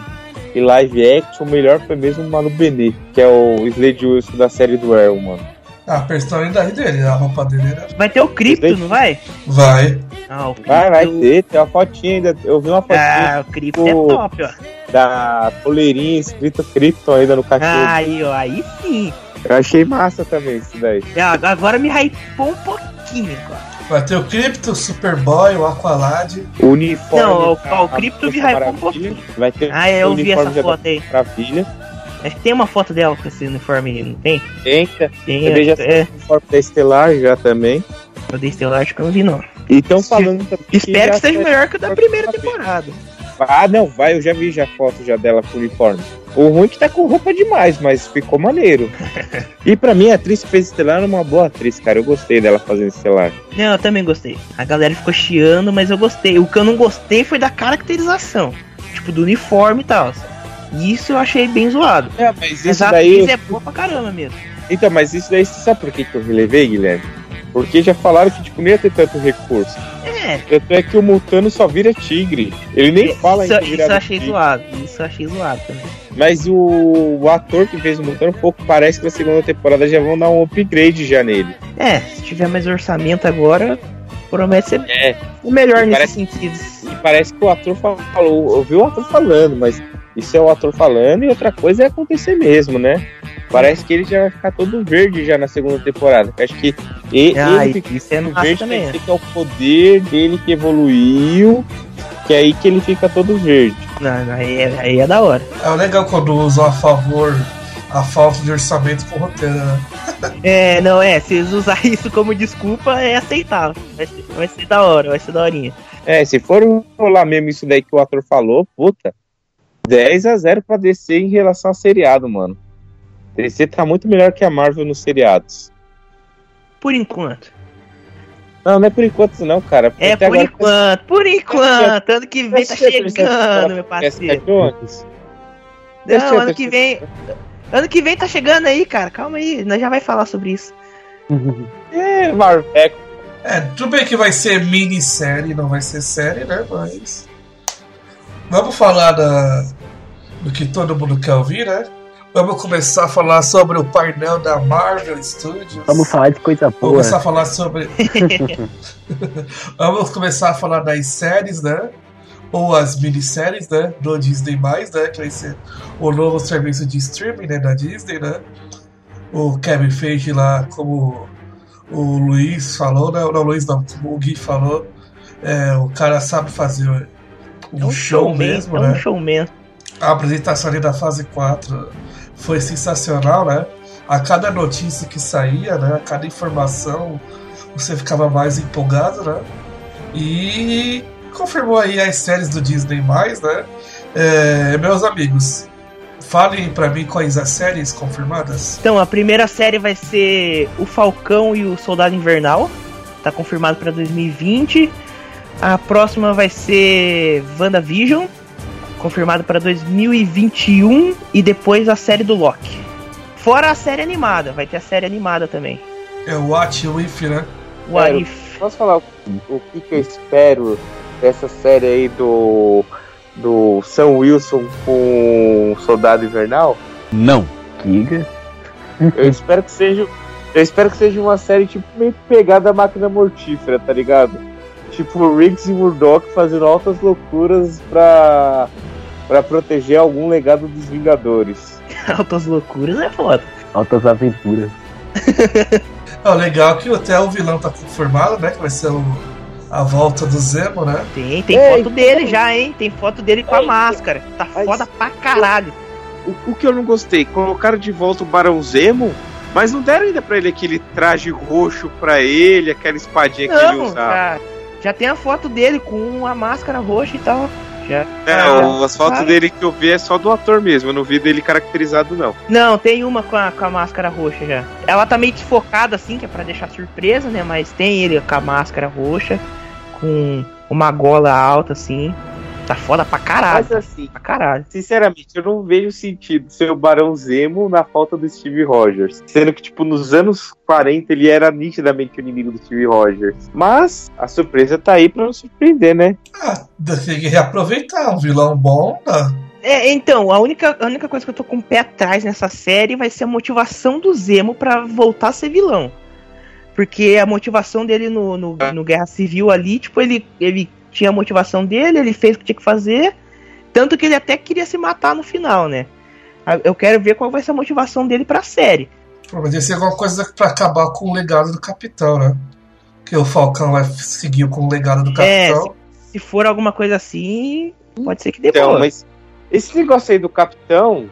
e live action, o melhor foi mesmo o Manu Benet, que é o Slade Wilson da série do Arrow, mano. A personalidade dele, a roupa dele era. Vai ter o Crypto, não vai? Vai. Ah, o Crypto. Vai, vai ter, tem uma fotinha ainda, eu vi uma fotinha Ah, o Crypto é o- top, ó. da coleirinha escrita Krypton ainda no cachorro. Aí, ó, aí sim. Eu achei massa também isso daí. Ah, Agora me hypou um pouquinho, cara. Vai ter o Crypto, o Superboy, o Aqualad. O uniforme. Não, o- da- o Crypto hypou um Maravilha. Vai ter Ah, é, o eu vi uniforme essa da foto aí. Maravilha. Acho que tem uma foto dela com esse uniforme, não tem? Tem, Tem, também já é, tem o uniforme da Estelar já também. eu dei Estelar, acho que eu não vi, não. E estão falando também. Espero que seja melhor que o da primeira temporada. Ah, não, vai, eu já vi já foto já dela com uniforme. O ruim é que tá com roupa demais, mas ficou maneiro. e pra mim, a atriz que fez Estelar é uma boa atriz, cara. Eu gostei dela fazendo Estelar. Não, eu também gostei. A galera ficou chiando, mas eu gostei. O que eu não gostei foi da caracterização. Tipo, do uniforme e tal. Isso eu achei bem zoado. É, mas Mas isso a daí. atriz é boa pra caramba mesmo. Então, mas isso daí, você sabe por que, que eu relevei, Guilherme? Porque já falaram que tipo, não ia ter tanto recurso. É. Tanto é que o Mutano só vira tigre. Ele nem fala Isso, em isso virar eu achei tigre. zoado. Isso eu achei zoado também. Mas o, o ator que fez o Mutano, pouco parece que na segunda temporada já vão dar um upgrade já nele. É, se tiver mais orçamento agora, promete ser É. o melhor nesse Parece- sentido. E parece que o ator falou, eu vi o ator falando, mas isso é o ator falando e outra coisa é acontecer mesmo, né? Parece que ele já vai ficar todo verde já na segunda temporada. Eu acho que e- Ah, ele é massa verde também, que é o poder dele que evoluiu, que é aí que ele fica todo verde. Não, não, aí, é, aí é da hora. É legal quando usam a favor a falta de orçamento pro roteiro, né? É, não, é, se eles usarem isso como desculpa, é aceitável. Vai ser, vai ser da hora, vai ser da horinha. É, se for rolar mesmo isso daí que o ator falou, puta, 10 a 0 pra DC em relação a seriado, mano. DC tá muito melhor que a Marvel nos seriados. Por enquanto. Não, não é por enquanto não, cara. É, Até por agora- enquanto, por enquanto. Ano que vem tá chegando, meu parceiro. Não, eu ano que vem. Ano que vem tá chegando aí, cara. Calma aí, nós já vai falar sobre isso. É, Marvel. É, É, tudo bem que vai ser minissérie, não vai ser série, né? Mas. Vamos falar da, do que todo mundo quer ouvir, né? Vamos começar a falar sobre o painel da Marvel Studios. Vamos falar de coisa Vamos boa. começar a falar sobre. Vamos começar a falar das séries, né? Ou as minisséries, né? Do Disney, né? Que vai ser o novo serviço de streaming né? da Disney, né? O Kevin Feige lá, como o Luiz falou, né? Não, o Luiz não, como o Gui falou. é, o cara sabe fazer um, É um show showman, mesmo, é né? um showman. A apresentação ali da fase 4 foi sensacional, né? A cada notícia que saía, né? A cada informação, você ficava mais empolgado, né? E confirmou aí as séries do Disney+, né? É, meus amigos, falem pra mim quais as séries confirmadas. Então, a primeira série vai ser O Falcão e o Soldado Invernal. Tá confirmado pra 2020. A próxima vai ser WandaVision. Confirmado pra 2021. E depois a série do Loki. Fora a série animada. Vai ter a série animada também. É o Watch With, né? What Quero. If. Posso falar o, o que, que eu espero dessa série aí do, do Sam Wilson com Soldado Invernal? Não. Giga. Eu espero que seja. Eu espero que seja uma série tipo meio pegada máquina mortífera, tá ligado? Tipo Riggs e Murdoch fazendo altas loucuras pra, pra proteger algum legado dos Vingadores. Altas loucuras é foda. Altas aventuras. Ó, legal que até o vilão tá confirmado, né? Que vai ser o, a volta do Zemo, né? Tem, tem Ei, foto dele já, hein? Tem foto dele com a Ei, máscara. Tá mas- foda pra caralho. O, o que eu não gostei, colocaram de volta o Barão Zemo, mas não deram ainda pra ele aquele traje roxo pra ele, aquela espadinha que ele Não, usava. já, já tem a foto dele com a máscara roxa e tal. Já. É, Ah, as fotos dele que eu vi é só do ator mesmo, eu não vi dele caracterizado, não. Não, tem uma com a, com a máscara roxa já. Ela tá meio desfocada assim, que é pra deixar surpresa, né? Mas tem ele com a máscara roxa, com uma gola alta assim. Tá foda pra caralho. Mas assim, Pra caralho. sinceramente, eu não vejo sentido ser o Barão Zemo na falta do Steve Rogers. Sendo que, tipo, nos anos 40 ele era nitidamente o inimigo do Steve Rogers. Mas a surpresa tá aí pra nos surpreender, né? Ah, tem que reaproveitar. Um vilão bom, né? É, então, a única, a única coisa que eu tô com o pé atrás nessa série vai ser a motivação do Zemo pra voltar a ser vilão. Porque a motivação dele no, no, no Guerra Civil ali, tipo, ele, ele tinha a motivação dele, ele fez o que tinha que fazer. Tanto que ele até queria se matar no final, né? Eu quero ver qual vai ser a motivação dele pra série. Pô, Mas ia ser alguma coisa pra acabar com o legado do Capitão, né? Que o Falcão vai seguir com o legado do É, Capitão. Se for alguma coisa assim, pode ser que dê Então, boa. mas esse negócio aí do Capitão,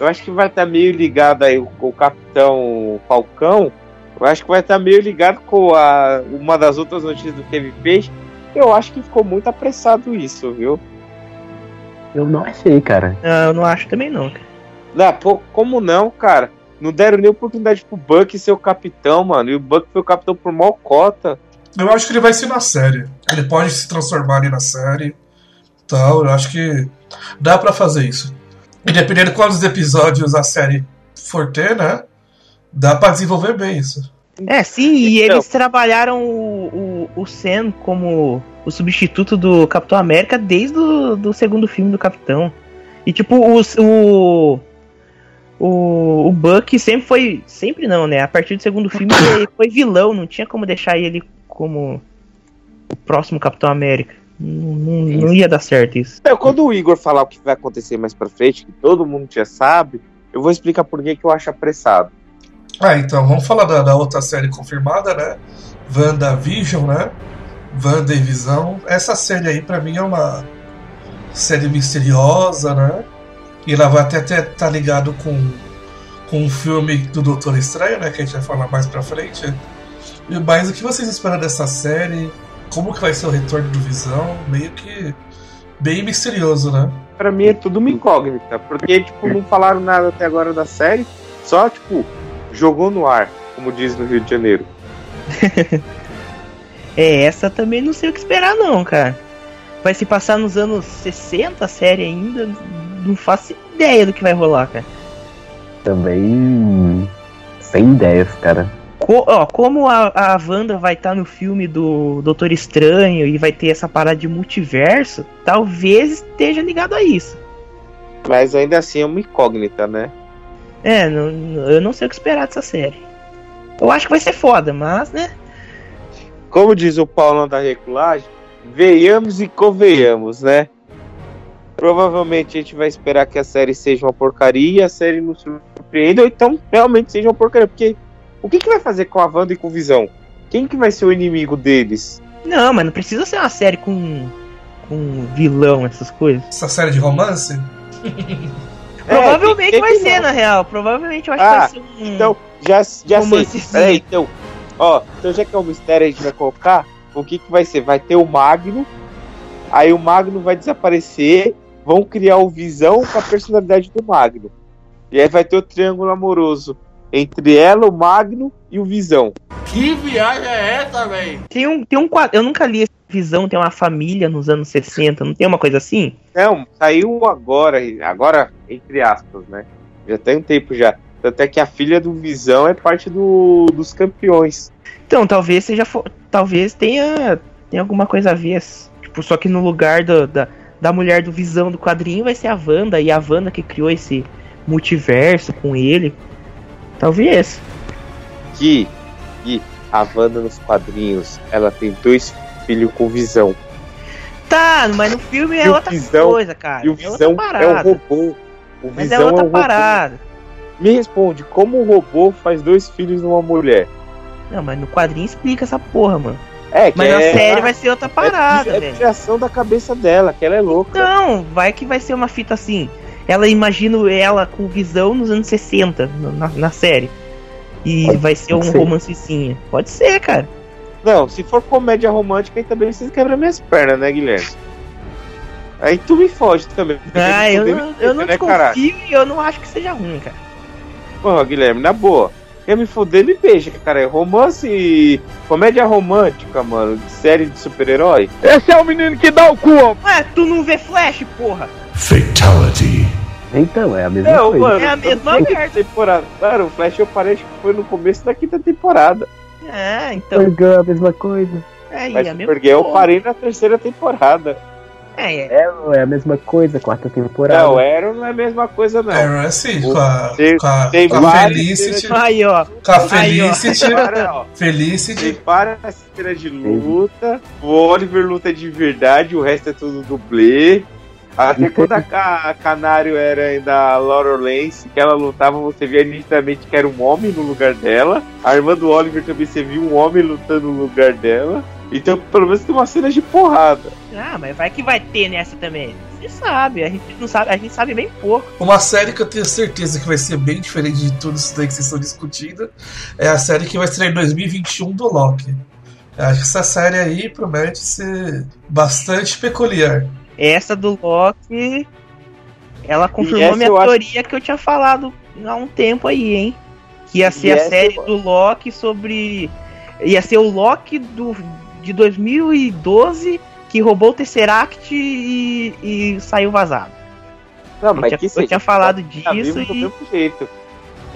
eu acho que vai estar meio ligado aí com o Capitão Falcão. Eu acho que vai estar meio ligado com a, uma das outras notícias do Kevin Feige. Eu acho que ficou muito apressado isso, viu? Eu não achei, cara. Não, eu não acho também não. cara. Não, pô, como não, cara? Não deram nem oportunidade pro Buck ser o capitão, mano. E o Buck foi o capitão por mó cota. Eu acho que ele vai ser na série. Ele pode se transformar ali na série. Tal, eu acho que dá pra fazer isso. E dependendo de quantos episódios a série for ter, né? Dá pra desenvolver bem isso. É, sim, e Então. eles trabalharam o, o, o Sam como o substituto do Capitão América desde o do segundo filme do Capitão. E tipo, os, o. O, o Buck sempre foi. Sempre não, né? A partir do segundo filme ele foi vilão, não tinha como deixar ele como o próximo Capitão América. Não, não, não ia dar certo isso. Então, quando o Igor falar o que vai acontecer mais pra frente, que todo mundo já sabe, eu vou explicar por que que eu acho apressado. Ah, então vamos falar da, da outra série confirmada, né? WandaVision, né? Wanda Visão. Essa série aí pra mim é uma série misteriosa, né? E ela vai até estar tá ligado com, com um filme do Doutor Estranho, né? Que a gente vai falar mais pra frente. E Mas o que vocês esperam dessa série? Como que vai ser o retorno do Visão? Meio que bem misterioso, né? Pra mim é tudo uma incógnita, porque, tipo, não falaram nada até agora da série, só, tipo, jogou no ar, como diz no Rio de Janeiro. É, essa também não sei o que esperar, não, cara. Vai se passar nos anos 60 a série ainda. Não faço ideia do que vai rolar, cara. Também. Sem ideias, cara. Co- ó, como a, a Wanda vai estar no filme do Doutor Estranho e vai ter essa parada de multiverso, talvez esteja ligado a isso. Mas ainda assim é uma incógnita, né? É, não- não- eu não sei o que esperar dessa série. Eu acho que vai ser foda, mas, né? Como diz o Paulão da Regulagem, venhamos e convenhamos, né? Provavelmente a gente vai esperar que a série seja uma porcaria e a série nos surpreenda, ou então realmente seja uma porcaria. Porque o que, que vai fazer com a Wanda e com o Visão? Quem que vai ser o inimigo deles? Não, mas não precisa ser uma série com, com vilão, essas coisas. Essa série de romance? Provavelmente tem- tem vai ser, na real. Provavelmente eu acho Ah, que vai ser um. Então, já, já sei. Peraí, então. Ó, então já que é um mistério, a gente vai colocar. O que, que vai ser? Vai ter o Magno. Aí o Magno vai desaparecer. Vão criar o Visão com a personalidade do Magno. E aí vai ter o triângulo amoroso entre ela, o Magno e o Visão. Que viagem é essa, velho? Tem um, tem um quadro. Eu nunca li essa visão, tem uma família nos anos 60, não tem uma coisa assim? Não, saiu agora, agora entre aspas, né? Já tem um tempo já. Tanto é que a filha do Visão é parte do, dos campeões. Então, talvez seja. Talvez tenha, tenha alguma coisa a ver. Tipo, só que no lugar do- da, da mulher do visão do quadrinho vai ser a Wanda, e a Wanda que criou esse multiverso com ele. Talvez. Que, que a Wanda nos quadrinhos, ela tem dois filhos com Visão. Tá, mas no filme é outra Visão- coisa, cara. E o é Visão é um parada. robô. O Mas é Visão outra um robô. parada. Me responde, como o robô faz dois filhos numa mulher? Não, mas no quadrinho explica essa porra, mano. É, que Mas na é, série vai ser outra parada, é, é velho. criação da cabeça dela, que ela é louca. Não, vai que vai ser uma fita assim. Ela imagina ela com visão nos anos 60 no- na, na série. E Pode vai ser um ser. romancezinho. Pode ser, cara. Não, se for comédia romântica, aí também vocês quebram minhas pernas, né, Guilherme? Aí tu me foge também. Ah, eu não, me eu não né, desconfio e eu não acho que seja ruim, cara. Porra, Guilherme, na boa. Quer me fuder, me beija, cara. É romance e comédia romântica, mano. De série de super-herói. Esse é o menino que dá o cu, ó. Ué, tu não vê Flash, porra? Fatality. Então, é a mesma Não, coisa. mano. É a eu mesma merda. Temporada. Claro, o Flash eu parei, acho que foi no começo da quinta temporada. É, então. Supergirl é a mesma coisa. É, Mas é a mesma eu parei na terceira temporada. É, é. Arrow é a mesma coisa, quarta temporada. Não, Arrow não é a mesma coisa, não. Arrow é assim, com a, Tem- com a, tem com a Felicity. Aí, ó. Com a Aí, ó. Felicity. Para, ó. Tem Felicity. várias cenas de luta. O Oliver luta de verdade, o resto é tudo dublê. Até quando a, a Canário era ainda a Laura Lance, que ela lutava, você via nitidamente que era um homem no lugar dela. A irmã do Oliver também você viu um homem lutando no lugar dela. Então, pelo menos tem uma cena de porrada. Ah, mas vai que vai ter nessa também. Você sabe, a gente não sabe, a gente sabe bem pouco. Uma série que eu tenho certeza que vai ser bem diferente de tudo isso daí que vocês estão discutindo é a série que vai estrear em 2021 do Loki. Eu Acho que essa série aí promete ser bastante peculiar. Essa do Loki, ela confirmou minha eu acho- teoria que eu tinha falado há um tempo aí, hein? Que ia ser E a série eu- do Loki sobre. Ia ser o Loki do, de 2012 que roubou o Tesseract e, e saiu vazado. Não, Eu tinha, que eu tinha falado tá disso do e. mesmo jeito.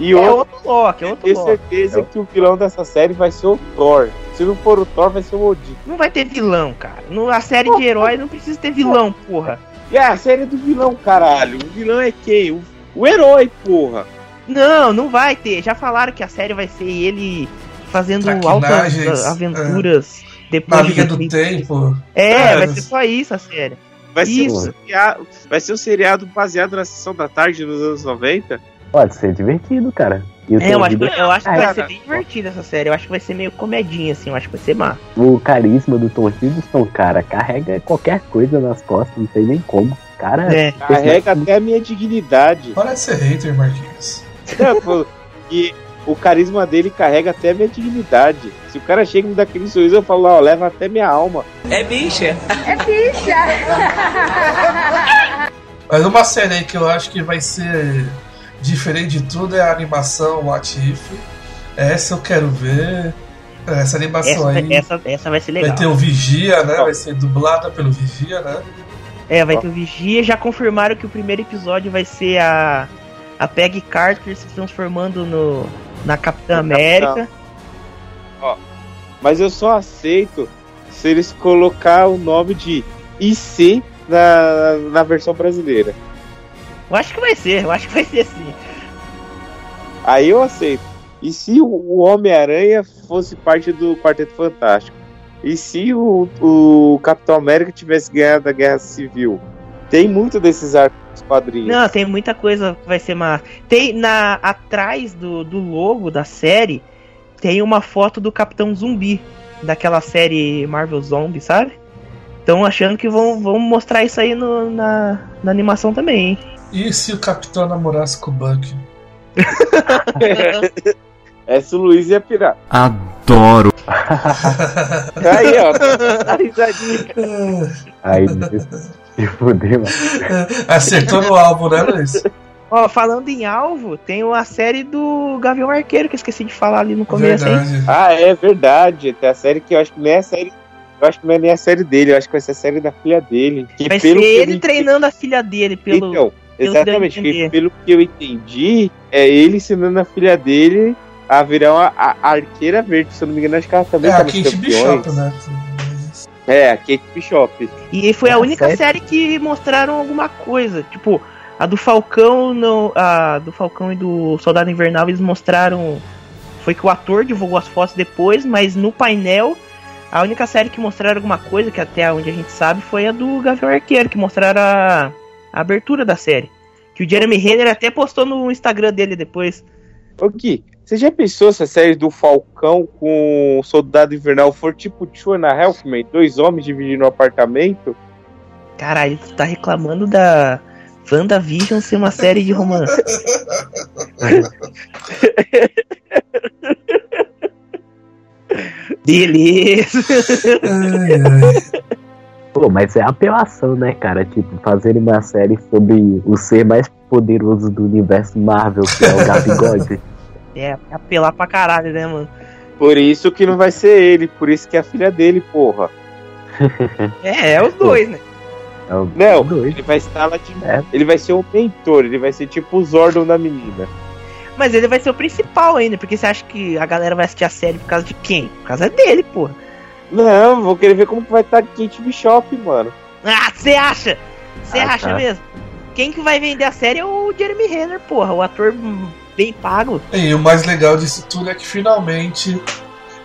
E É outro, outro Loki, é eu outro tenho Loki. certeza que o vilão dessa série vai ser o Thor. Se não for o Thor, vai ser o Odin. Não vai ter vilão, cara. No, a série de herói não precisa ter vilão, porra. E a série do vilão, caralho. O vilão é quem? O, o herói, porra. Não, não vai ter. Já falaram que a série vai ser ele fazendo altas ah, aventuras depois Na linha do tempo. É, É, vai ser só isso a série. Vai ser, um seriado, vai ser um seriado baseado na sessão da tarde nos anos 90. Pode ser divertido, cara. E o É, eu acho, que, eu acho que vai Cara, ser bem divertida essa série. Eu acho que vai ser meio comedinha, assim. Eu acho que vai ser má. O carisma do Tom Hiddleston, cara, carrega qualquer coisa nas costas, não sei nem como. Cara, É. Carrega até a minha dignidade. Parece ser hater, Marquinhos. Não, e o carisma dele carrega até a minha dignidade. Se o cara chega e me dá aquele sorriso, eu falo, ó, leva até minha alma. É bicha. Mas uma série aí que eu acho que vai ser diferente de tudo é a animação What If. Essa eu quero ver. Essa animação Essa, aí essa, essa vai ser legal. vai ter o Vigia, né? Vai ser dublada pelo Vigia, né? É, vai ter o Vigia. Já confirmaram que o primeiro episódio vai ser a, a Peggy Carter se transformando no, na Capitã América. Mas eu só aceito se eles colocar o nome de IC na, na versão brasileira. Eu acho que vai ser, eu acho que vai ser sim. Aí eu aceito. E se o- Homem-Aranha fosse parte do Quarteto Fantástico? E se o, o Capitão América tivesse ganhado a Guerra Civil? Tem muito desses arcos quadrinhos. Não, tem muita coisa que vai ser massa. Tem na atrás do, do logo da série tem uma foto do Capitão Zumbi daquela série Marvel Zombie, sabe? Estão achando que vão, vão mostrar isso aí no- na, na animação também, hein? E se o Capitão namorasse com o Buck? Essa o Luiz ia pirar. Adoro. Aí, ó. A risadinha. aí se fuder, mano. Acertou no álbum, né, Luiz? Ó, falando em alvo, tem a série do Gavião Arqueiro que eu esqueci de falar ali no começo. Ah, é verdade. Tem a série que eu acho que nem é a série. Eu acho que não é nem a série dele, eu acho que vai ser a série da filha dele. Que Vai ser pelo eu ele treinando a filha dele pelo. Então, exatamente. que pelo que eu entendi, é ele ensinando a filha dele a virar uma a- a arqueira verde. Se eu não me engano, acho que ela também É tá a Kate. Bishop, né? É, a Kate Bishop. E foi a Ah, única sério? série que mostraram alguma coisa. Tipo, a do Falcão, não, a do Falcão e do Soldado Invernal, eles mostraram. Foi que o ator divulgou as fotos depois, mas no painel, a única série que mostraram alguma coisa, que até onde a gente sabe, foi a do Gavião Arqueiro, que mostraram a, a abertura da série. Que o Jeremy Renner até postou no Instagram dele depois. Ô Gui, você já pensou se a série do Falcão com o Soldado Invernal for tipo Two and a Half Men? Dois homens dividindo um apartamento? Caralho, tu tá reclamando da WandaVision ser uma série de romance. Beleza. Ai, ai. Pô, mas é apelação, né, cara? Tipo, fazer uma série sobre o ser mais poderoso do universo Marvel, que é o Gabigode. É, apelar pra caralho, né, mano? Por isso que não vai ser ele, por isso que é a filha dele, porra. É, é os dois, né? É o Não, dois. ele vai estar lá de. É. Ele vai ser o mentor, ele vai ser tipo o Zordon da menina. Mas ele vai ser o principal ainda, porque você acha que a galera vai assistir a série por causa de quem? Por causa dele, porra. Não, vou querer ver como que vai estar Kate Bishop, mano. Ah, você acha? Você Ah, acha tá. mesmo? Quem que vai vender a série é o Jeremy Renner, porra, o ator bem pago. E o mais legal disso tudo é que finalmente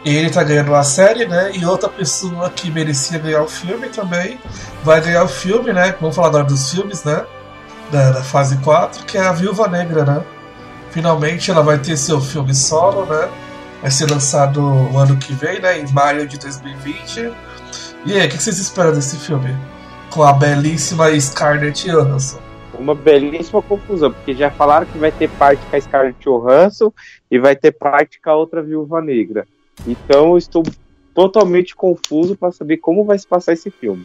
ele tá ganhando a série, né? E outra pessoa que merecia ganhar o filme também vai ganhar o filme, né? Vamos falar agora dos filmes, né? Da, da fase 4, que é a Viúva Negra, né? Finalmente ela vai ter seu filme solo, né? Vai ser lançado o ano que vem, né? Em maio de 2020. E aí, o que vocês esperam desse filme? Com a belíssima Scarlett Johansson. Uma belíssima confusão, porque já falaram que vai ter parte com a Scarlett Johansson e vai ter parte com a outra viúva negra. Então eu estou totalmente confuso para saber como vai se passar esse filme.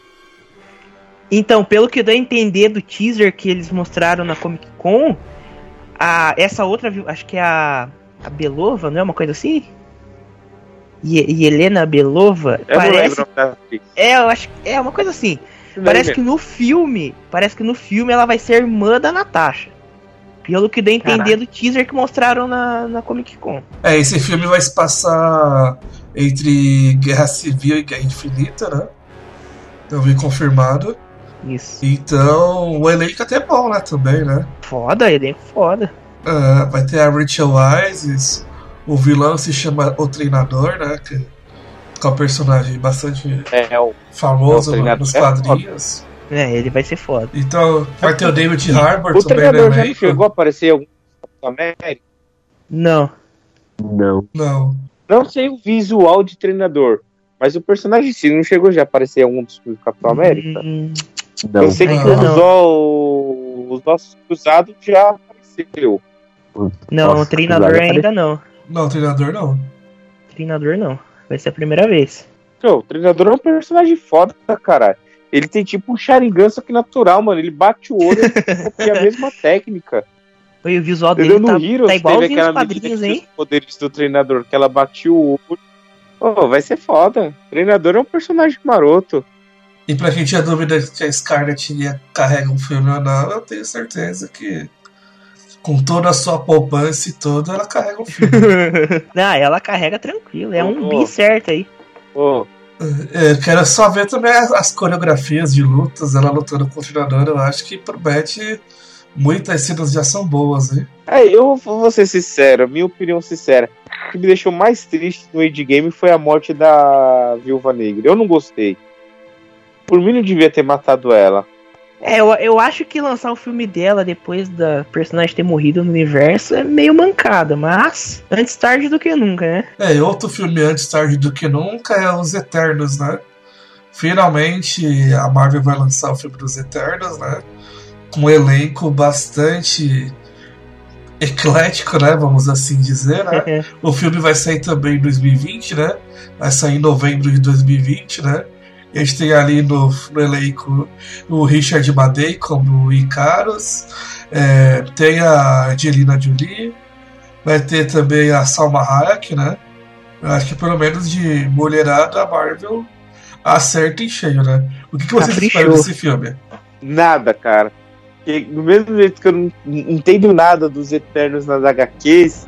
Então, pelo que deu a entender do teaser que eles mostraram na Comic Con, a, essa outra, viu- acho que é a, a Belova, não é uma coisa assim? E, Helena Belova, Eu não parece, é, eu acho, é uma coisa assim. Não Parece que no filme, parece que no filme ela vai ser irmã da Natasha. Pelo que deu a entender do teaser que mostraram na, na Comic Con. É, esse filme vai se passar entre Guerra Civil e Guerra Infinita, né? Eu vi confirmado. Isso. Então, o elenco até é bom, né? Também, né? Foda, ele é foda. Ah, vai ter a Rachel Weisz, o vilão se chama O Treinador, né? Que, que é um personagem bastante É, o famoso É, nos é quadrinhos. É, ele vai ser foda. Então, vai ter o David Harbour o também no treinador já chegou a aparecer em algum Capitão América. Não. Não. Não. Não sei o visual de treinador, mas o personagem em si não chegou já a aparecer em algum dos filmes do Capitão América. Hum, Não. Eu sei que os, não. ó- os nossos cruzados já apareceu. Não, Nossa, treinador ainda não. Não, treinador não. Treinador não. Vai ser a primeira vez. Pô, o treinador é um personagem foda, cara. Ele tem tipo um Sharingan, só que natural, mano. Ele bate o olho e copia a mesma técnica. E o visual Entendeu? dele No tá, Heroes tá igualzinho os aquela quadrinhos, hein? os poderes do treinador, que ela batia o olho. Pô, vai ser foda. O treinador é um personagem maroto. E pra quem tinha dúvida que a Scarlett ia carrega um filme ou não, eu tenho certeza que com toda a sua poupança e tudo, ela carrega um filme. não, ela carrega tranquilo. É um Ô, bi certo aí. É, Eu quero só ver também as, as coreografias de lutas, ela lutando com o treinador, eu acho que promete muitas cenas de ação boas, hein? É, eu vou ser sincero, minha opinião sincera. O que me deixou mais triste no Age Game foi a morte da Viúva Negra. Eu não gostei. Por mim, não devia ter matado ela. É, eu, eu acho que lançar o filme dela depois da personagem ter morrido no universo é meio mancada, mas antes tarde do que nunca, né? É, e outro filme antes tarde do que nunca é Os Eternos, né? Finalmente a Marvel vai lançar o filme dos Eternos, né? Com um elenco bastante eclético, né? Vamos assim dizer, né? O filme vai sair também em 2020, né? Vai sair em novembro de 2020, né? E a gente tem ali no, no elenco o Richard Madey como o Icarus, é, tem a Angelina Jolie, vai ter também a Salma Hayek, né? Eu acho que pelo menos de mulherada a Marvel acerta em cheio, né? O que, que vocês Caprichou. esperam desse filme? Nada, cara. Porque do mesmo jeito que eu não entendo nada dos Eternos nas HQs,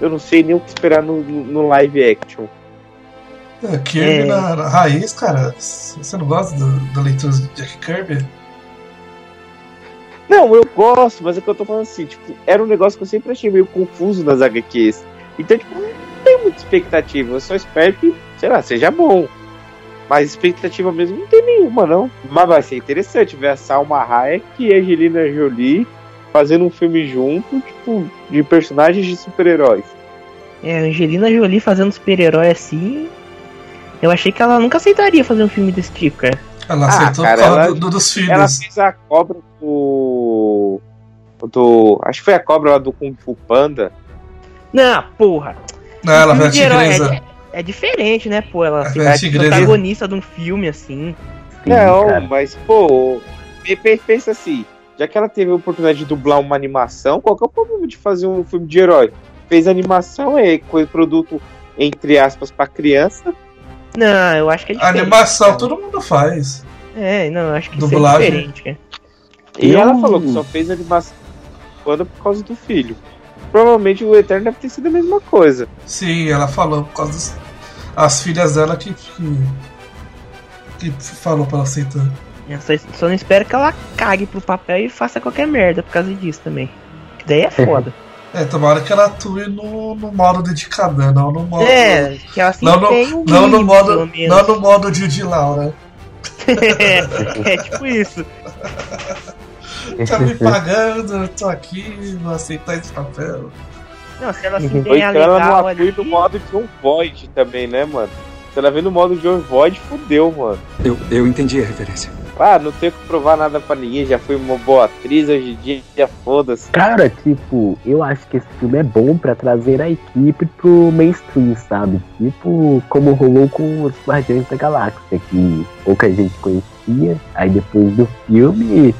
eu não sei nem o que esperar no, no no live action. É, Kirby É. Na, na raiz, cara. Você não gosta do- da leitura de Jack Kirby? Não, eu gosto, mas é que eu tô falando assim, tipo, era um negócio que eu sempre achei meio confuso nas HQs. Então, tipo, não tenho muita expectativa. Eu só espero que, sei lá, seja bom. Mas expectativa mesmo não tem nenhuma, não. Mas vai ser interessante ver a Salma Hayek e a Angelina Jolie fazendo um filme junto, tipo, de personagens de super-heróis. É, a Angelina Jolie fazendo super-herói assim. Eu achei que ela nunca aceitaria fazer um filme desse tipo, cara. Ela Ah, aceitou cara, por causa ela- do- do- dos Ela filhos. fez a cobra do. do. Acho que foi a cobra lá do Kung Fu Panda. Não, porra. Não, ela filme foi a de herói tigresa. É, é diferente, né, pô? Ela Ela ser é protagonista de um filme assim. Sim, Não, cara. mas, pô, pe- pe- pensa assim, já que ela teve a oportunidade de dublar uma animação, qual que é o problema de fazer um filme de herói? Fez animação, é coisa produto, entre aspas, pra criança. Não, eu acho que é A diferente. animação cara. todo mundo faz. É, não, eu acho que isso é Dublagem. diferente, cara. E Eu- ela falou que só fez animação quando por causa do filho. Provavelmente o Eterno deve ter sido a mesma coisa. Sim, ela falou por causa das as filhas dela que, que, que falou pra ela aceitar. Eu só, só não espero que ela cague pro papel e faça qualquer merda por causa disso também. Que daí é foda. É, tomara que ela atue no, no modo dedicada, não no modo. é, que ela se Não no, um não no modo, não no modo Judy Laura. é, é tipo isso. Tá me pagando, eu tô aqui, vou aceitar esse papel. Não, se ela se Uhum. Ou empenhar então ela não atue ali... no modo John Void também, né, mano? Se ela vem no modo John Void, fudeu, mano. Eu, eu entendi a referência. Ah, não tenho que provar nada pra ninguém, já fui uma boa atriz, hoje em dia já foda-se. Cara, tipo, eu acho que esse filme é bom pra trazer a equipe pro mainstream, sabe? Tipo, como rolou com os Guardiões da Galáxia, que pouca gente conhecia, aí depois do filme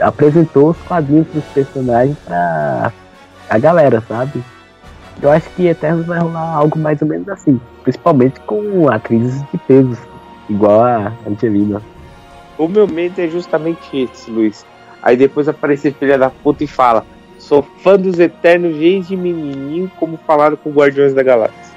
apresentou os quadrinhos dos personagens pra a galera, sabe? Eu acho que Eternos vai rolar algo mais ou menos assim, principalmente com atrizes de peso, igual a Angelina. O meu medo é justamente esse, Luiz. Aí depois aparecer filha da puta e fala: Sou fã dos Eternos desde menininho, como falaram com Guardiões da Galáxia.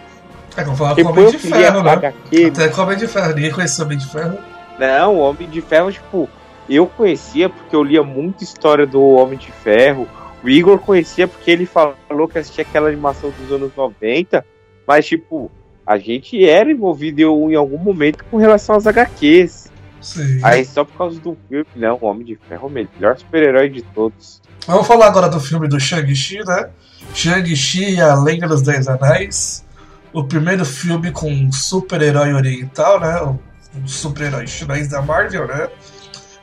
É como falar com o Homem de Ferro, né? HQ. Até com o Homem de Ferro. Ninguém conhecia o Homem de Ferro. Não, o Homem de Ferro, tipo, eu conhecia porque eu lia muita história do Homem de Ferro. O Igor conhecia porque ele falou que assistia aquela animação dos anos 90. Mas, tipo, a gente era envolvido em, em algum momento com relação às HQs. Aí só por causa do filme, não, o Homem de Ferro é o melhor super-herói de todos. Vamos falar agora do filme do Shang-Chi, né? Shang-Chi e a Lenda dos Dez Anéis. O primeiro filme com um super-herói oriental, né? Um super-herói chinês da Marvel, né?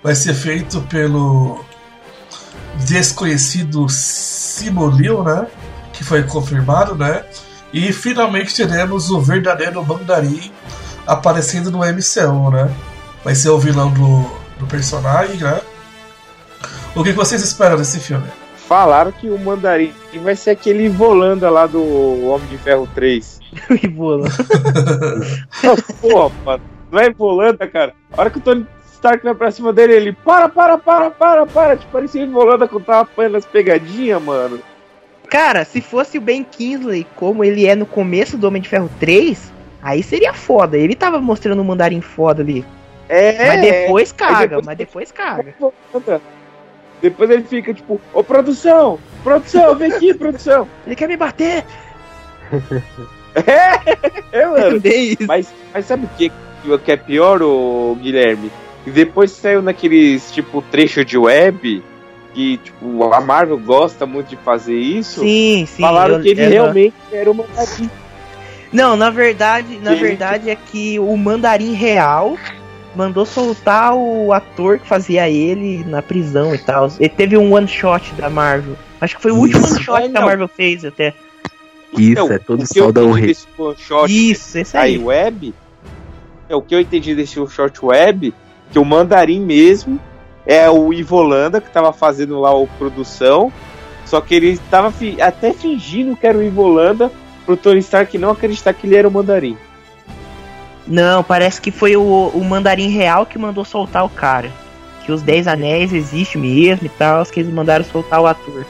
Vai ser feito pelo desconhecido Simu Liu, né? Que foi confirmado, né? E finalmente teremos o verdadeiro Mandarim aparecendo no MCU, né? Vai ser o vilão do, do personagem, né? O que vocês esperam desse filme? Falaram que o Mandarim vai ser aquele Volanda lá do Homem de Ferro 3. Ibola. Porra, mano. Não é Volanda, cara. A hora que o Tony Stark vai pra cima dele, ele para, para, para, para, para. Tipo, parecia Volanda quando tava apanhando as pegadinhas, mano. Cara, se fosse o Ben Kingsley como ele é no começo do Homem de Ferro 3, aí seria foda. Ele tava mostrando um mandarim foda ali. É. Mas depois caga, depois- mas depois caga. Depois ele fica tipo, ô produção, produção, vem aqui, produção. Ele quer me bater! É, é mano. Mas, mas sabe o que, o que é pior, o Guilherme? E depois saiu naqueles, tipo, trecho de web, que, tipo, a Marvel gosta muito de fazer isso. Sim, sim. Falaram eu- que ele eu- realmente era uma mandarim. Não, na verdade, na Ele- verdade é que o mandarim real mandou soltar o ator que fazia ele na prisão e tal. Ele teve um one shot da Marvel. Acho que foi o último Isso. one shot É, que a. Marvel fez até. Isso, Então, é todo o rei. desse one shot Isso, esse aí aí. web, é o que eu entendi desse one shot web, que o mandarim mesmo é o Ivolanda que tava fazendo lá a produção, só que ele tava fi- até fingindo que era o Ivolanda pro Tony Stark não acreditar que ele era o mandarim. Não, parece que foi o, o mandarim real que mandou soltar o cara. Que os 10 anéis existem mesmo e tal, que eles mandaram soltar o ator.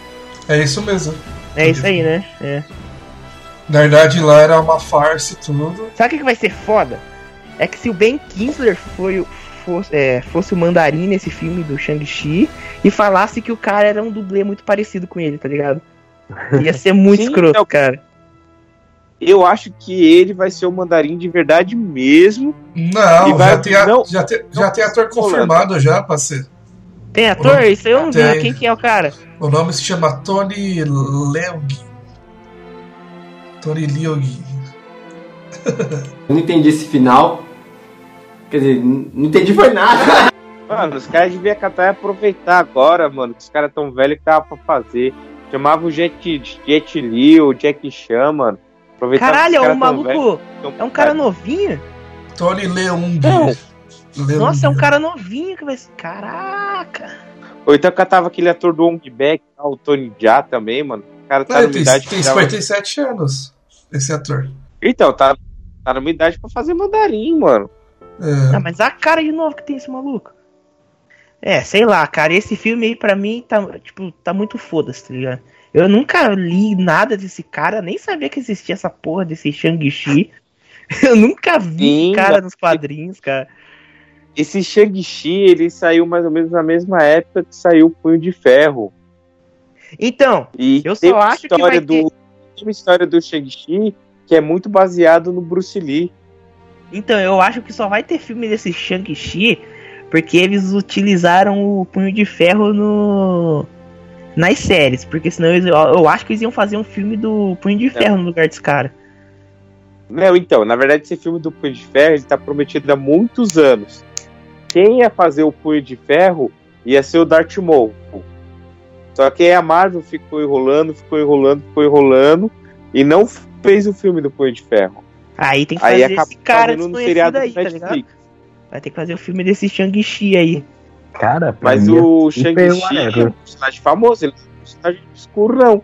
É isso mesmo. É isso aí, né? É. Na verdade, lá era uma farsa e tudo. Sabe o que vai ser foda? É que se o Ben Kingsley foi, fosse, é, fosse o mandarim nesse filme do Shang-Chi e falasse que o cara era um dublê muito parecido com ele, tá ligado? Ia ser muito Sim, escroto, é o- cara. Eu acho que ele vai ser o mandarim de verdade mesmo. Não, vai- já, tem a- não, já, tem, não já tem ator confirmado já, parceiro. Tem ator? Tem. Isso aí eu não vi, quem que é o cara? O nome se chama Tony Leung. Tony Leung. Eu não entendi esse final. Quer dizer, não entendi foi nada. Mano, os caras deviam catar e aproveitar agora, mano, que os caras tão velhos que tava pra fazer. Chamava o Jet, Jet Li, o Jack Chan, mano. Aproveitava que Caralho, os é um maluco. tão- É um cara novinho? Tony Leung. Não. Leung. Nossa, é um cara novinho que vai ser. Caraca! Ou então catava aquele ator do Ong Back, o Tony Jaa também, mano. O cara tá É, tem, idade tem que dava- 57 anos, esse ator. Então, tá, tá numa idade pra fazer mandarim, mano. É. Ah, mas a cara de novo que tem esse maluco. É, sei lá, cara, esse filme aí pra mim tá, tipo, tá muito foda-se, tá ligado? Eu nunca li nada desse cara, nem sabia que existia essa porra desse Shang-Chi. Eu nunca vi Sim, cara nos quadrinhos, cara. Esse Shang-Chi, ele saiu mais ou menos na mesma época que saiu o Punho de Ferro. Então, E Eu só acho que vai do, ter- tem uma história do Shang-Chi que é muito baseado no Bruce Lee. então, eu acho que só vai ter filme desse Shang-Chi porque eles utilizaram o Punho de Ferro no nas séries, porque senão eles, eu, eu acho que eles iam fazer um filme do Punho de Ferro no lugar desse cara. Não, então, na verdade, esse filme do Punho de Ferro ele tá prometido há muitos anos. Quem ia fazer o Punho de Ferro ia ser o Darth Maul. Só que aí a Marvel ficou enrolando, ficou enrolando, ficou enrolando e não fez o filme do Punho de Ferro. Aí tem que fazer esse cara desconhecido seriado aí, do tá ligado? Netflix. Vai ter que fazer o filme desse Shang-Chi aí. Cara, pra Mas mim é o Shang-Chi é um personagem famoso, ele é um personagem obscuro, não.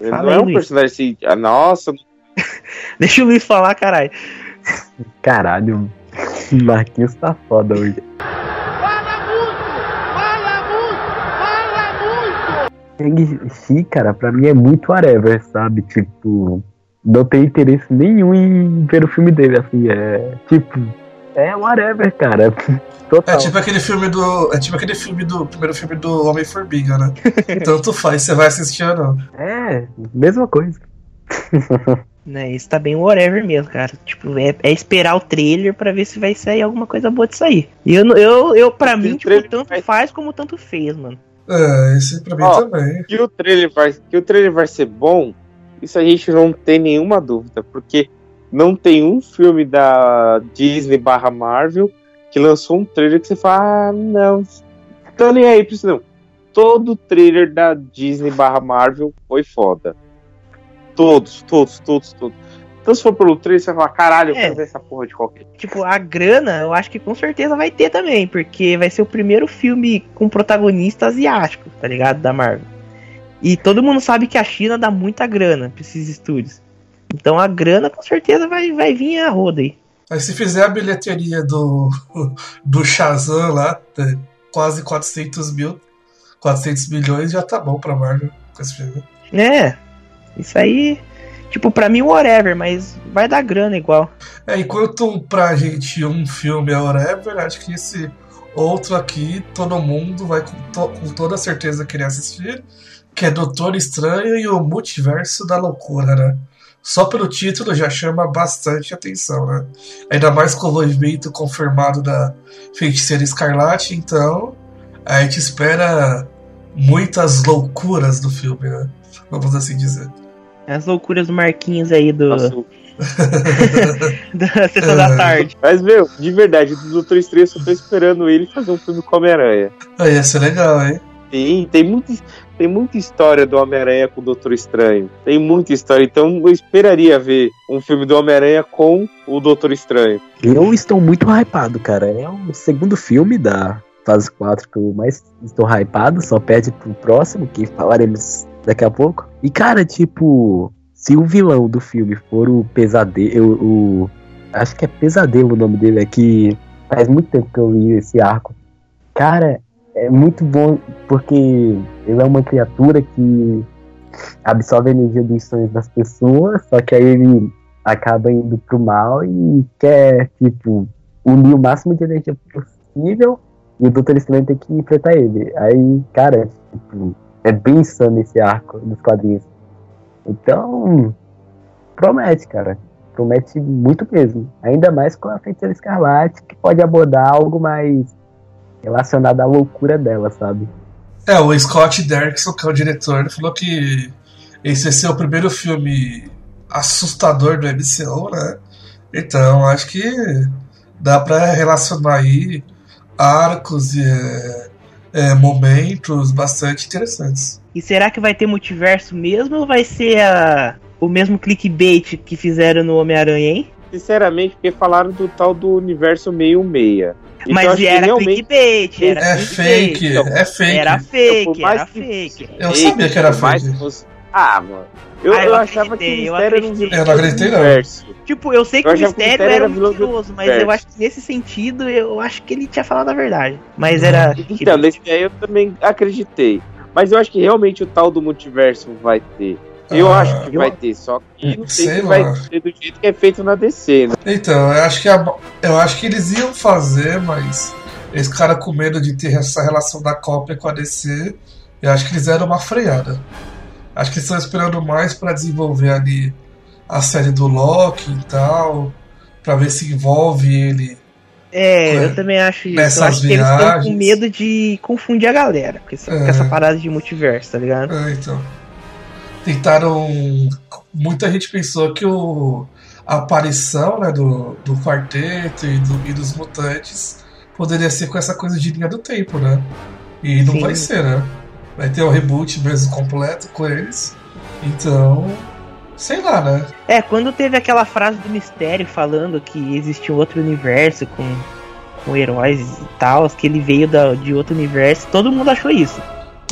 Ele Fala não é um Luiz. personagem assim, ah, nossa, Deixa o Luiz falar, caralho. Caralho, Marquinhos tá foda hoje. Shang-Chi, cara, pra mim é muito whatever, sabe? Tipo, não tem interesse nenhum em ver o filme dele, assim, é tipo, é whatever, cara. Total. É tipo aquele filme do. É tipo aquele filme do. Primeiro filme do Homem-Formiga, né? Tanto faz, você vai assistir ou não. É, mesma coisa. Né, isso tá bem whatever mesmo, cara. Tipo, é, é esperar o trailer pra ver se vai sair alguma coisa boa de sair. E eu, eu, eu pra mim, tipo, tanto faz como tanto fez, mano. É, esse pra mim Ó, também. Que o, trailer vai, que o trailer vai ser bom, isso a gente não tem nenhuma dúvida, porque não tem um filme da Disney barra Marvel que lançou um trailer que você fala, ah, não, tô nem aí pra isso não. Todo trailer da Disney barra Marvel foi foda. Todos, todos, todos, todos. Então se for pelo trailer, você vai falar, caralho, eu É. quero ver essa porra de qualquer. Tipo, a grana, eu acho que com certeza vai ter também, porque vai ser o primeiro filme com protagonista asiático, tá ligado? Da Marvel. E todo mundo sabe que a China dá muita grana pra esses estúdios. Então a grana com certeza vai, vai vir a roda aí. Aí se fizer a bilheteria do, do Shazam lá, é quase 400 mil, 400 milhões, já tá bom pra Marvel com esse filme. É, isso aí, tipo, pra mim, whatever, mas vai dar grana igual. É, enquanto pra gente um filme é whatever, acho que esse outro aqui, todo mundo vai com, to- com toda certeza querer assistir, que é Doutor Estranho e o Multiverso da Loucura, né? Só pelo título já chama bastante atenção, né? Ainda mais com o envolvimento confirmado da Feiticeira Escarlate, então a gente espera muitas loucuras do filme, né? Vamos assim dizer. As loucuras do Marquinhos aí do, da sessão da tarde. Mas, meu, de verdade, do Doutor Estranho, eu só tô esperando ele fazer um filme com Homem-Aranha. Aí ia ser legal, hein? Tem, tem, muito, tem muita história do Homem-Aranha com o Doutor Estranho. Tem muita história. Então eu esperaria ver um filme do Homem-Aranha com o Doutor Estranho. Eu estou muito hypado, cara. É o segundo filme da fase 4 que eu mais estou hypado, só perde pro próximo, que falaremos daqui a pouco. E, cara, tipo, se o vilão do filme for o pesadelo. O, acho que é pesadelo o nome dele, é que faz muito tempo que eu li esse arco. Cara, é muito bom porque ele é uma criatura que absorve a energia dos sonhos das pessoas, só que aí ele acaba indo pro mal e quer, tipo, unir o máximo de energia possível e o Doutor Estranho tem que enfrentar ele. Aí, cara, tipo, é bem insano esse arco dos quadrinhos. Então, promete, cara. Promete muito mesmo. Ainda mais com a Feiticeira Escarlate, que pode abordar algo mais relacionado à loucura dela, sabe? É, o Scott Derrickson, que é o diretor, ele falou que esse vai ser o primeiro filme assustador do MCU, né? Então, acho que dá pra relacionar aí arcos e é, é, momentos bastante interessantes. E será que vai ter multiverso mesmo ou vai ser a, o mesmo clickbait que fizeram no Homem-Aranha, hein? Sinceramente, porque falaram do tal do universo meio meia. Então, Mas era realmente- clickbait, era É clickbait. fake, Então, é fake. Era Por fake, era fake. Eu sabia que era fake. que fosse- Ah, mano. Eu, Ah, eu eu achava que o eu mistério era um vilão Eu não acreditei, do não. universo. Tipo, eu sei que Eu o achava que o mistério mistério era era mentiroso, mas eu acho que nesse sentido, eu acho que ele tinha falado a verdade. Mas era. Então, nesse aí eu também acreditei. Mas eu acho que realmente o tal do multiverso vai ter. Eu Ah, acho que eu- vai ter, só que não sei Sei se vai lá. ter do jeito que é feito na DC, né? Então, eu acho que a- eu acho que eles iam fazer, mas esse cara com medo de ter essa relação da cópia com a DC, eu acho que eles deram uma freada. Acho que eles estão esperando mais pra desenvolver ali a série do Loki e tal, pra ver se envolve ele. É, É. eu também acho isso. Nessas eu acho que eles estão com viagens. medo de confundir a galera com essa, com É. essa parada de multiverso, tá ligado? É, então. Tentaram. Muita gente pensou que o, a aparição né, do, do quarteto e, do- e dos mutantes poderia ser com essa coisa de linha do tempo, né? E não Sim. vai ser, né? Vai ter o reboot mesmo completo com eles. Então. Sei lá, né? É, quando teve aquela frase do mistério falando que existia um outro universo com, com heróis e tal, que ele veio da, de outro universo, todo mundo achou isso.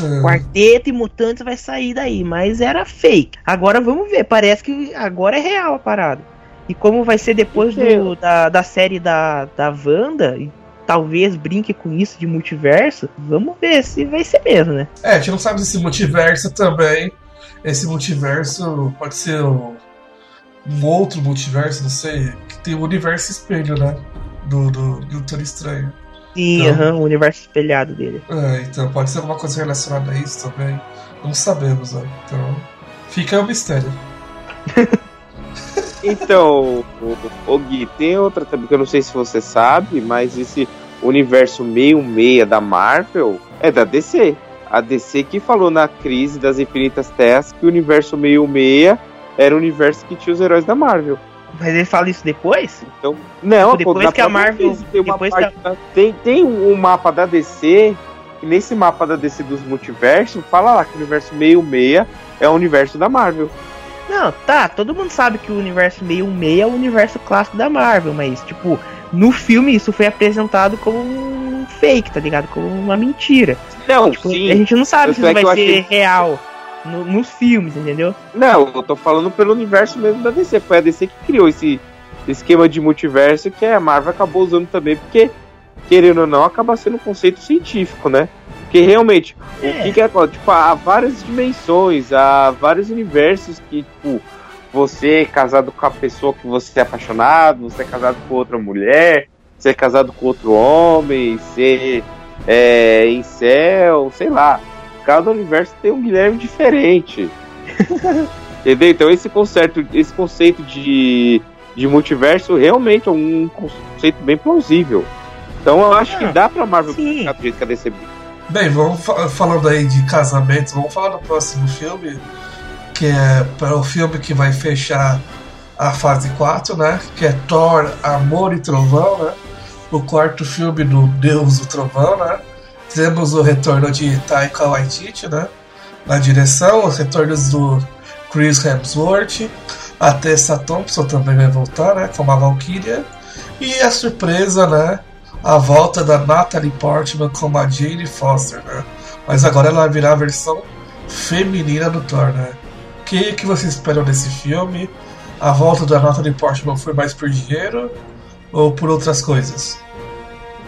É, Quarteto e mutantes vai sair daí, mas era fake. Agora vamos ver, parece que agora é real a parada. E como vai ser depois do, da, da série da, da Wanda, e talvez brinque com isso de multiverso. Vamos ver se vai ser mesmo, né? É, a gente não sabe se esse multiverso também. Esse multiverso pode ser um, um outro multiverso, não sei. Que tem o universo espelho, né? Do, do, do Doutor Estranho. Sim, Então- aham, o universo espelhado dele. É, então pode ser alguma coisa relacionada a isso também. Não sabemos, né? Então. Fica o mistério. Então, o, o Gui, tem outra também que eu não sei se você sabe, mas esse universo meio meia da Marvel é da DC. A DC que falou na crise das infinitas terras que o universo meio meia era o universo que tinha os heróis da Marvel. Mas ele fala isso depois? Então, não, Tipo, depois na que a Marvel- tem, uma depois parte da- tem, tem um mapa da DC, e nesse mapa da DC dos multiversos, fala lá que o universo meio meia é o universo da Marvel. Não, tá, todo mundo sabe que o universo meio meia é o universo clássico da Marvel, mas, tipo, no filme isso foi apresentado como um fake, tá ligado? Como uma mentira. Não, Tipo, sim. A gente não sabe se é vai que ser achei- real no- nos filmes, entendeu? Não, eu tô falando pelo universo mesmo da DC. Foi a DC que criou esse esquema de multiverso que a Marvel acabou usando também, porque, querendo ou não, acaba sendo um conceito científico, né? Porque realmente, É. o que que é. Tipo, há várias dimensões, há vários universos que, tipo, você é casado com a pessoa que você é apaixonado, você é casado com outra mulher, você é casado com outro homem, você é em céu, sei lá. Cada universo tem um Guilherme diferente. Entendeu? Então esse conceito, esse conceito de, de multiverso realmente é um conceito bem plausível. Então eu acho que dá pra Marvel ficar do jeito que a DC Bem, vamos fa- falando aí de casamentos, vamos falar do próximo filme, que é para o filme que vai fechar a fase 4, né? Que é Thor, Amor e Trovão, né? O quarto filme do Deus do Trovão, né? Temos o retorno de Taika Waititi, né? Na direção, os retornos do Chris Hemsworth, a Tessa Thompson também vai voltar, né? Como a Valkyria. E a surpresa, né? A volta da Natalie Portman como a Jane Foster, né? Mas agora ela virar a versão feminina do Thor, né? O que, que vocês esperam desse filme? A volta da Natalie Portman foi mais por dinheiro ou por outras coisas?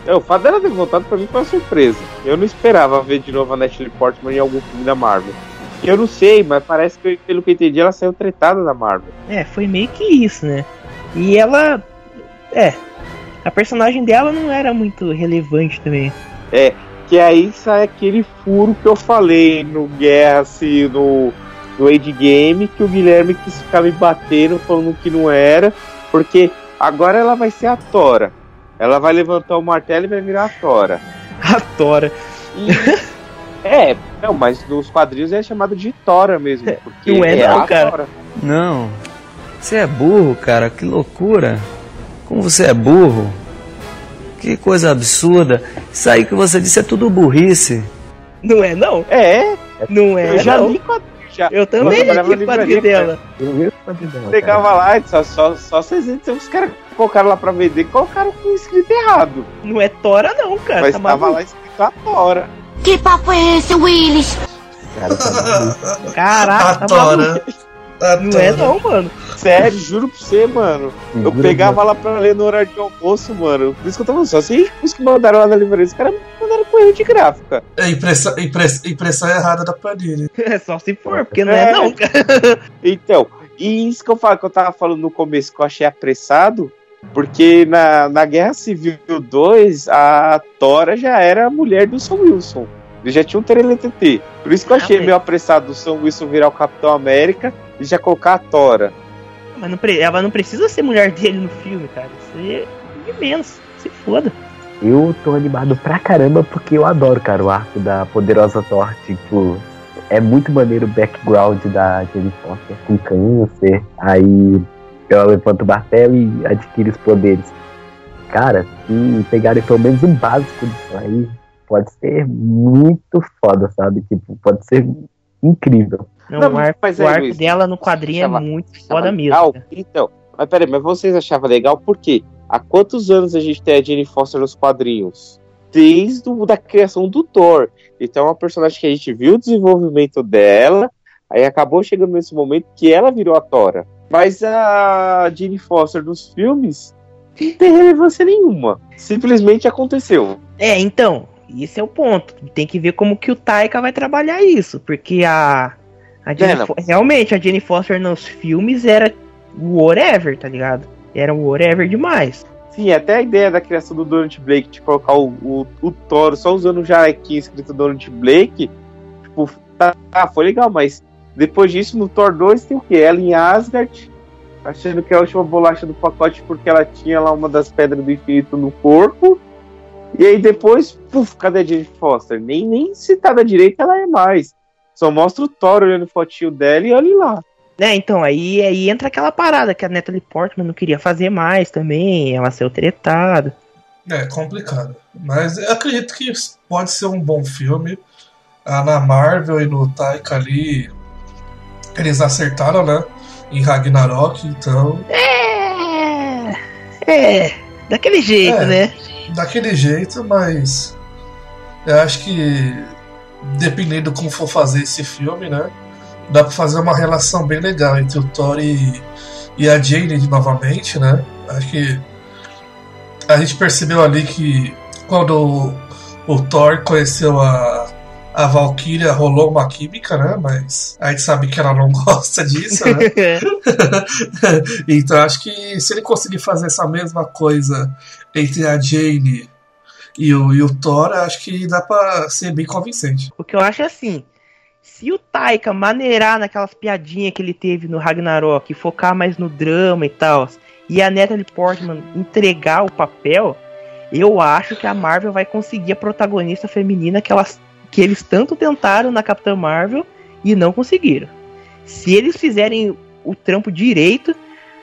É, o fato dela ter voltado pra mim foi uma surpresa. Eu não esperava ver de novo a Natalie Portman em algum filme da Marvel. Eu não sei, mas parece que, pelo que eu entendi, ela saiu tretada da Marvel. É, foi meio que isso, né? E ela. É. A personagem dela não era muito relevante também. É, que aí sai aquele furo que eu falei no Guerra, assim, no, no Age Game, que o Guilherme quis ficar me batendo, falando que não era, porque agora ela vai ser a Tora. Ela vai levantar o martelo e vai virar a Tora. A Tora. É, não, mas nos quadrinhos é chamado de Tora mesmo. Porque Não é não, a cara. Tora. Não. Você é burro, cara. Que loucura. Como você é burro. Que coisa absurda. Isso aí que você disse é tudo burrice. Não é, não? É. Não é, Eu já não. li quadrinho. Já. Eu também Eu li quadrinho dela. Eu vi cara. Pegava lá, só, só, só vocês então, os caras colocaram lá pra vender, colocaram com escrito errado. Não é Tora, não, cara. Mas tá tava maluco? lá escrito a Tora. Que papo é esse, Willis? Cara, tá. Caraca, a tá Tora. Não é, não, mano. Sério, juro pra você, mano. Eu Juro pegava lá pra ler no horário de almoço, mano. Por isso que eu tava só assim, os que mandaram lá na livraria, os caras mandaram com erro de gráfica. É impressão, impress- impressão errada da planilha. É só se for, porque não é, É. não, cara. Então, e isso que eu, falo, que eu tava falando no começo que eu achei apressado, porque na, na Guerra Civil 2, a Tora já era a mulher do Sam Wilson. Ele já tinha um TT. Por isso que eu achei meio apressado o Sam Wilson virar o Capitão América e já colocar a Tora. Mas não pre- ela não precisa ser mulher dele no filme, cara. Isso é menos. Se foda. Eu tô animado pra caramba porque eu adoro, cara, o arco da poderosa Thor. Tipo, é muito maneiro o background da Jane Foster com câncer. Aí ela levanta o martelo e adquire os poderes. Cara, se pegarem pelo menos um básico disso aí, pode ser muito foda, sabe? Tipo, pode ser incrível. Não, Não, o arco, mas o arco Luiz, dela no quadrinho achava- é muito Achava foda mesmo. legal? cara. Então, mas peraí, mas vocês achavam legal por quê? Há quantos anos a gente tem a Jane Foster nos quadrinhos? Desde o, da criação do Thor. Então é uma personagem que a gente viu o desenvolvimento dela, aí acabou chegando nesse momento que ela virou a Tora. Mas a Jane Foster dos filmes, Não tem relevância nenhuma. Simplesmente aconteceu. É, então, esse é o ponto. Tem que ver como que o Taika vai trabalhar isso, porque a, a não. Fo- realmente a Jenny Foster nos filmes era whatever, tá ligado? Era whatever demais. Sim, até a ideia da criação do Donald Blake de colocar o, o, o Toro só usando o jalequinho escrito Donald Blake, tipo, tá, tá, foi legal, mas depois disso no Thor 2 tem o quê? Ela em Asgard, achando que é a última bolacha do pacote porque ela tinha lá uma das pedras do infinito no corpo. E aí depois, puf, cadê a Jane Foster? Nem, nem citada direito ela é mais. Só mostra o Thor olhando fotinho dela e olha lá. Né, então, aí, aí entra aquela parada que a Natalie Portman não queria fazer mais também, ela saiu tretada. É complicado. Mas eu acredito que pode ser um bom filme. Ah, na Marvel e no Taika ali, eles acertaram, né? Em Ragnarok, então. É. É. Daquele jeito, É. né? Daquele jeito, mas. Eu acho que. Dependendo como for fazer esse filme, né? Dá pra fazer uma relação bem legal entre o Thor e, e a Jane novamente, né? Acho que. A gente percebeu ali que quando o, o Thor conheceu a, a Valkyria rolou uma química, né? Mas a gente sabe que ela não gosta disso, né? então acho que se ele conseguir fazer essa mesma coisa entre a Jane e o, e o Thor, acho que dá pra ser bem convincente. O que eu acho é assim: se o Taika maneirar naquelas piadinhas que ele teve no Ragnarok focar mais no drama e tal, e a Natalie Portman entregar o papel, eu acho que a Marvel vai conseguir a protagonista feminina que, elas, que eles tanto tentaram na Capitã Marvel e não conseguiram. Se eles fizerem o trampo direito,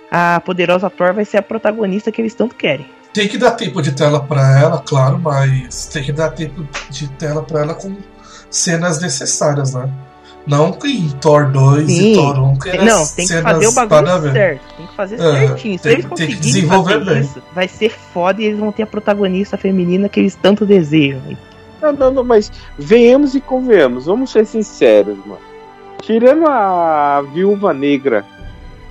a poderosa Thor vai ser a protagonista que eles tanto querem. Tem que dar tempo de tela pra ela, claro, mas tem que dar tempo de tela pra ela com cenas necessárias, né? Não em Thor 2 Sim. e Thor 1, que era Não, tem que fazer o bagulho certo. Tem que fazer É, certinho. Se tem- eles tem que conseguirem desenvolver fazer bem. isso, vai ser foda e eles vão ter a protagonista feminina que eles tanto desejam. Não, não, não, mas venhamos e convenhamos, vamos ser sinceros, mano. Tirando a Viúva Negra,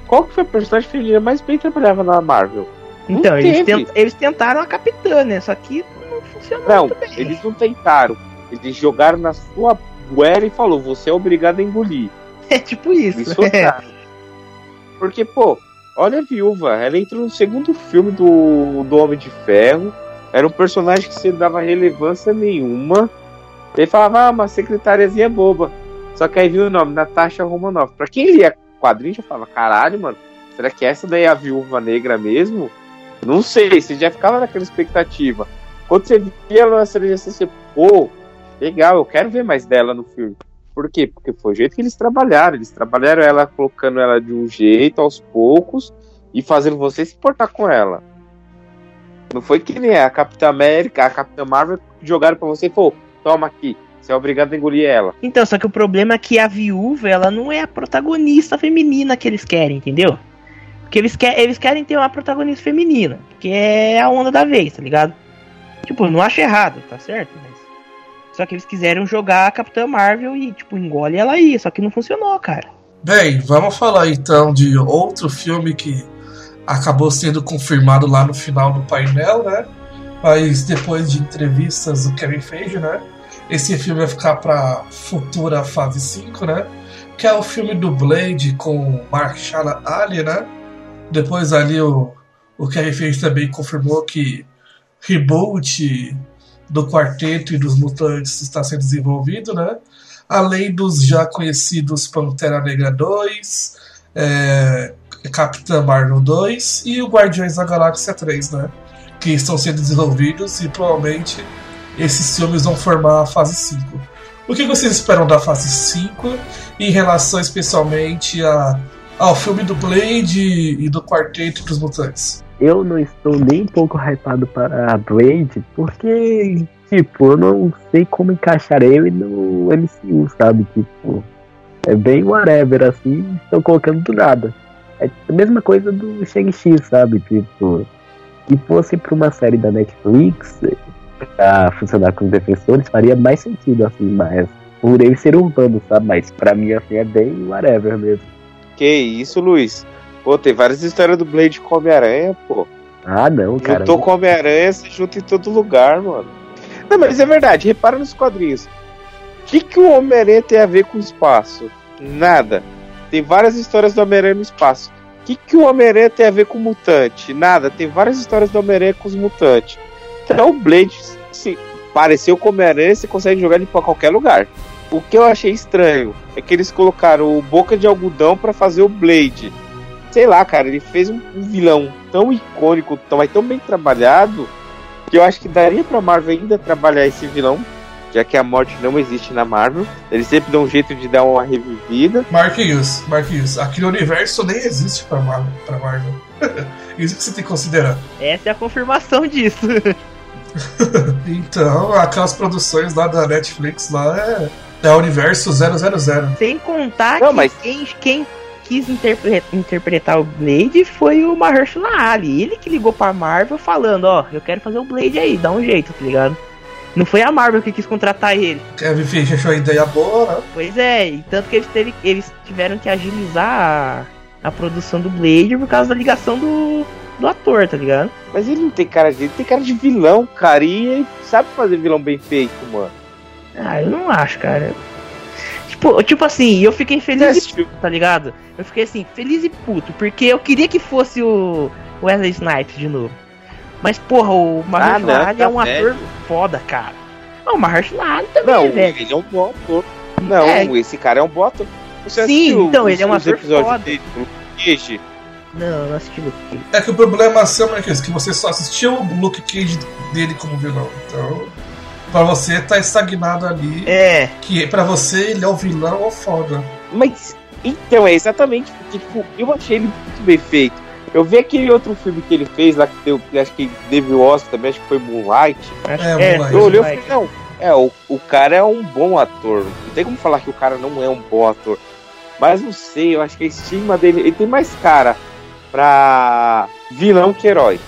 qual que foi a personagem feminina mais bem trabalhada na Marvel? Não Então, eles, tent- eles tentaram a capitã, né? Só que não funcionou Não, muito bem. eles não tentaram. Eles jogaram na sua goela e falou, você é obrigado a engolir. É tipo isso. Eles soltaram. Porque, pô, olha a viúva, ela entrou no segundo filme do, do Homem de Ferro. Era um personagem que você não dava relevância nenhuma. Ele falava, ah, uma secretariazinha boba. Só que aí viu o nome, Natasha Romanoff. Pra quem lia quadrinho, já falava, caralho, mano, será que essa daí é a viúva negra mesmo? Não sei, você já ficava naquela expectativa. Quando você via ela na série, você, pô, legal, eu quero ver mais dela no filme. Por quê? Porque foi o jeito que eles trabalharam. Eles trabalharam ela colocando ela de um jeito aos poucos e fazendo você se importar com ela. Não foi que nem a Capitã América, a Capitã Marvel jogaram pra você e falou: toma aqui, você é obrigado a engolir ela. Então, só que o problema é que a viúva, ela não é a protagonista feminina que eles querem, entendeu? Porque eles, quer, eles querem ter uma protagonista feminina, que é a onda da vez, tá ligado? Tipo, não acho errado, tá certo? Só que eles quiseram jogar a Capitã Marvel e, tipo, engole ela aí, só que não funcionou, cara. Bem, vamos falar então de outro filme que acabou sendo confirmado lá no final do painel, né? Mas depois de entrevistas do Kevin Feige, né? Esse filme vai ficar para futura fase 5, né? Que é o filme do Blade com Marshala Ali, né? Depois ali o, o Kevin Feige também confirmou que reboot do quarteto e dos mutantes está sendo desenvolvido, né? Além dos já conhecidos Pantera Negra 2, é, Capitã Marvel 2 e o Guardiões da Galáxia 3, né? Que estão sendo desenvolvidos e provavelmente esses filmes vão formar a fase 5. O que vocês esperam da fase 5 em relação especialmente a, ao filme do Blade e do Quarteto dos Mutantes? Eu não estou nem um pouco hypado para Blade, porque, tipo, eu não sei como encaixar ele no MCU, sabe? Tipo, é bem whatever, assim, estão colocando do nada. É a mesma coisa do Shang-Chi, sabe? Tipo, se fosse pra uma série da Netflix, pra funcionar com os defensores, faria mais sentido, assim, mas por ele ser urbano, sabe? Mas pra mim, assim, é bem whatever mesmo. Que isso, Luiz? Pô, tem várias histórias do Blade com Homem-Aranha, pô. Ah, não, cara. Juntou com o Homem-Aranha, se junta em todo lugar, mano. Não, mas é verdade, repara nos quadrinhos. O que, que o Homem-Aranha tem a ver com o espaço? Nada. Tem várias histórias do Homem-Aranha no espaço. O que, que o Homem-Aranha tem a ver com o mutante? Nada. Tem várias histórias do Homem-Aranha com os mutantes. Então o Blade, se pareceu com o Homem-Aranha, você consegue jogar ele pra qualquer lugar. O que eu achei estranho é que eles colocaram o Boca de Algodão pra fazer o Blade. Sei lá, cara, ele fez um, um vilão tão icônico, tão, mas tão bem trabalhado, que eu acho que daria pra Marvel ainda trabalhar esse vilão, já que a morte não existe na Marvel. Eles sempre dão um jeito de dar uma revivida. Marquinhos, Marquinhos, aquele universo nem existe pra Marvel. Pra Marvel. Isso que você tem que considerar. Essa é a confirmação disso. Então, aquelas produções lá da Netflix lá é, é o universo 000. Sem contar Não, que mas- quem, quem quis interpre- interpretar o Blade foi o Mahershala Ali. Ele que ligou pra Marvel falando, ó, eu quero fazer o Blade aí, dá um jeito, tá ligado? Não foi a Marvel que quis contratar ele. Kevin Feige achou a ideia boa, né? Pois é, e tanto que eles, teve, eles tiveram que agilizar a, a produção do Blade por causa da ligação do, do ator, tá ligado? Mas ele não tem cara de. Ele tem cara de vilão, cara. E ele sabe fazer vilão bem feito, mano. Ah, eu não acho, cara. Tipo, tipo assim, eu fiquei feliz e puto, tá ligado? Eu fiquei assim, feliz e puto, porque eu queria que fosse o Wesley Snipes de novo. Mas, porra, o Mahershala não, Ali tá é um velho. ator foda, cara. Não, o Mahershala Ali também Não, é velho. ele é um bom ator. Não, É. esse cara é um bom ator. Você Sim, então, ele é um os ator foda. dele do Cage? Não, não assisti Luke Cage. É que o problema seu, Marquinhos, que você só assistiu o Luke Cage dele como vilão. Então, pra você tá estagnado ali. É. Que pra você ele é o vilão ou foda. Mas, então, é exatamente porque, tipo, eu achei ele muito bem feito. Eu vi aquele outro filme que ele fez lá, que deu, acho que teve o Oscar também, acho que foi Moonlight. Acho É, que é, Moonlight. Eu olhei e falei, não, é, o, o cara é um bom ator. Não tem como falar que o cara não é um bom ator. Mas não sei, eu acho que a estigma dele, ele tem mais cara pra vilão que herói.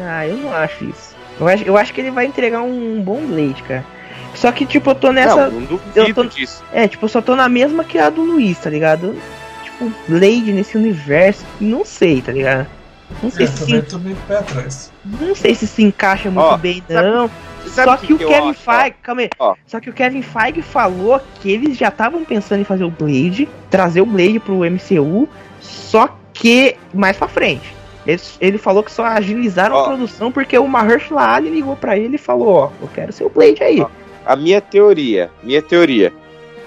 Ah, eu não acho isso. Eu acho, eu acho que ele vai entregar um bom Blade, cara. Só que, tipo, eu tô nessa. não, eu tô- disso. É, tipo, eu só tô na mesma que a do Luiz, tá ligado? Tipo, Blade nesse universo, não sei, tá ligado? Não sei Eu se também se, tô meio pé atrás. não sei se se encaixa muito Ó, bem, sabe- não. Sabe Só que, o eu Kevin acho, ó? Feige, calma aí. Ó. Só que o Kevin Feige falou que eles já estavam pensando em fazer o Blade, trazer o Blade pro MCU, só que mais pra frente. Ele, ele falou que só agilizaram Ó. a produção porque o Mahershala Ali ligou pra ele e falou, ó, eu quero ser o Blade aí. Ó. A minha teoria, minha teoria.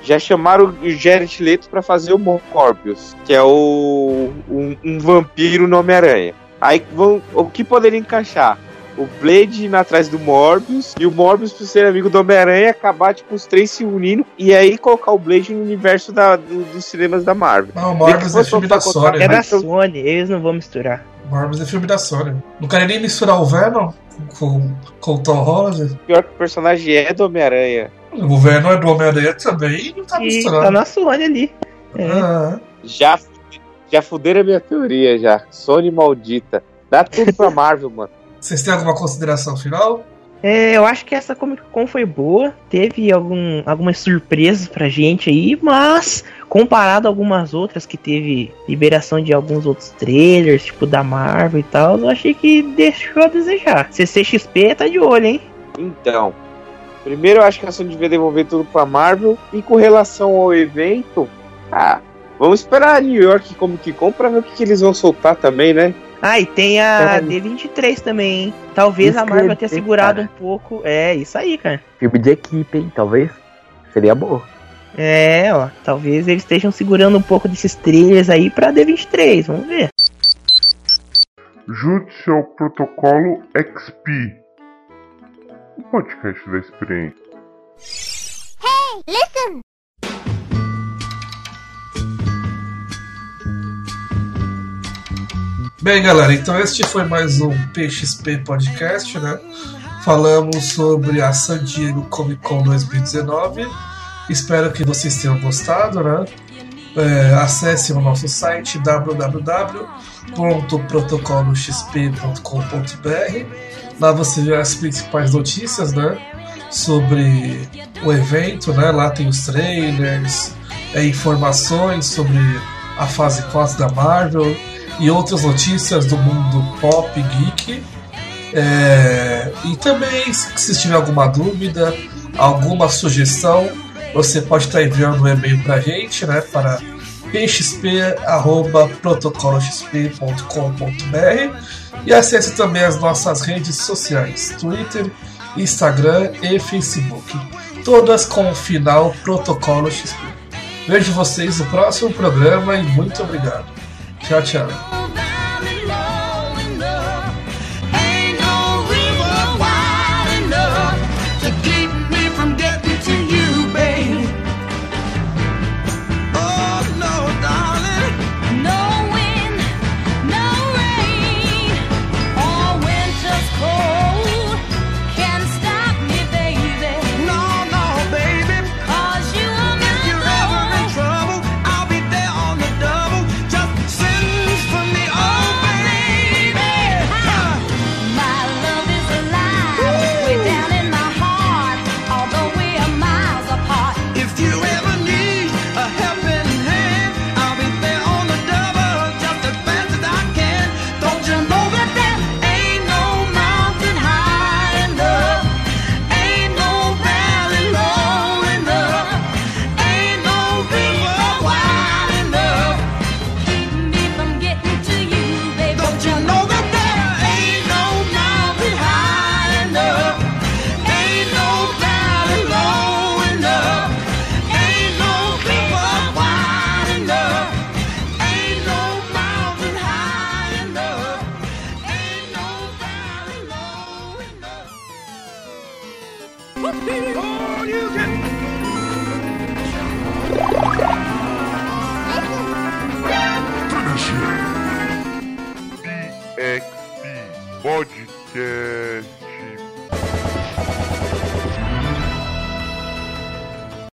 Já chamaram o Jared Leto pra fazer o Morbius, que é o um, um vampiro no Homem-Aranha. Aí vão, o que poderia encaixar? O Blade indo atrás do Morbius e o Morbius, por ser amigo do Homem-Aranha, acabar tipo, os três se unindo e aí colocar o Blade no universo da, do- dos cinemas da Marvel. Não, o Morbius é filme da Sony. É né? da Sony, eles não vão misturar. Morbius é filme da Sony. Não querem nem misturar o Venom com, com o Tom Holland. Pior que o personagem é do Homem-Aranha. O Venom é do Homem-Aranha também e não tá E misturando. tá na Sony ali. É. Ah, Já, já fuderam a minha teoria, já. Sony maldita. Dá tudo pra Marvel, mano. vocês têm alguma consideração final? É, eu acho que essa Comic Con foi boa. Teve algum, algumas surpresas pra gente aí, mas comparado a algumas outras que teve liberação de alguns outros trailers, tipo da Marvel e tal, eu achei que deixou a desejar. CCXP tá de olho, hein? Então, primeiro eu acho que a Sony devia devolver tudo pra Marvel. E com relação ao evento, ah, vamos esperar a New York Comic Con pra ver o que, que eles vão soltar também, né? Ah, e tem a Caralho. D23 também, hein? Talvez a que Marvel tenha segurado cara. um pouco. É, isso aí, cara. Filme de equipe, hein? Talvez. Seria bom. É, ó. Talvez eles estejam segurando um pouco desses trailers aí pra D23, vamos ver. Junte-se ao protocolo XP, o podcast da experiência. Listen! Bem, galera, então este foi mais um PXP Podcast, né? Falamos sobre a San Diego Comic Con 2019. Espero que vocês tenham gostado, né? É, acesse o nosso site www.protocoloxp.com.br. Lá você vê as principais notícias, né? Sobre o evento, né? Lá tem os trailers, é, informações sobre a fase 4 da Marvel e outras notícias do mundo pop geek. É, e também, se tiver alguma dúvida, alguma sugestão, você pode estar enviando um e-mail para a gente, né? Para pxp.protocoloxp.com.br e acesse também as nossas redes sociais, Twitter, Instagram e Facebook, todas com o final Protocolo XP. Vejo vocês no próximo programa e muito obrigado. Tchau, tchau.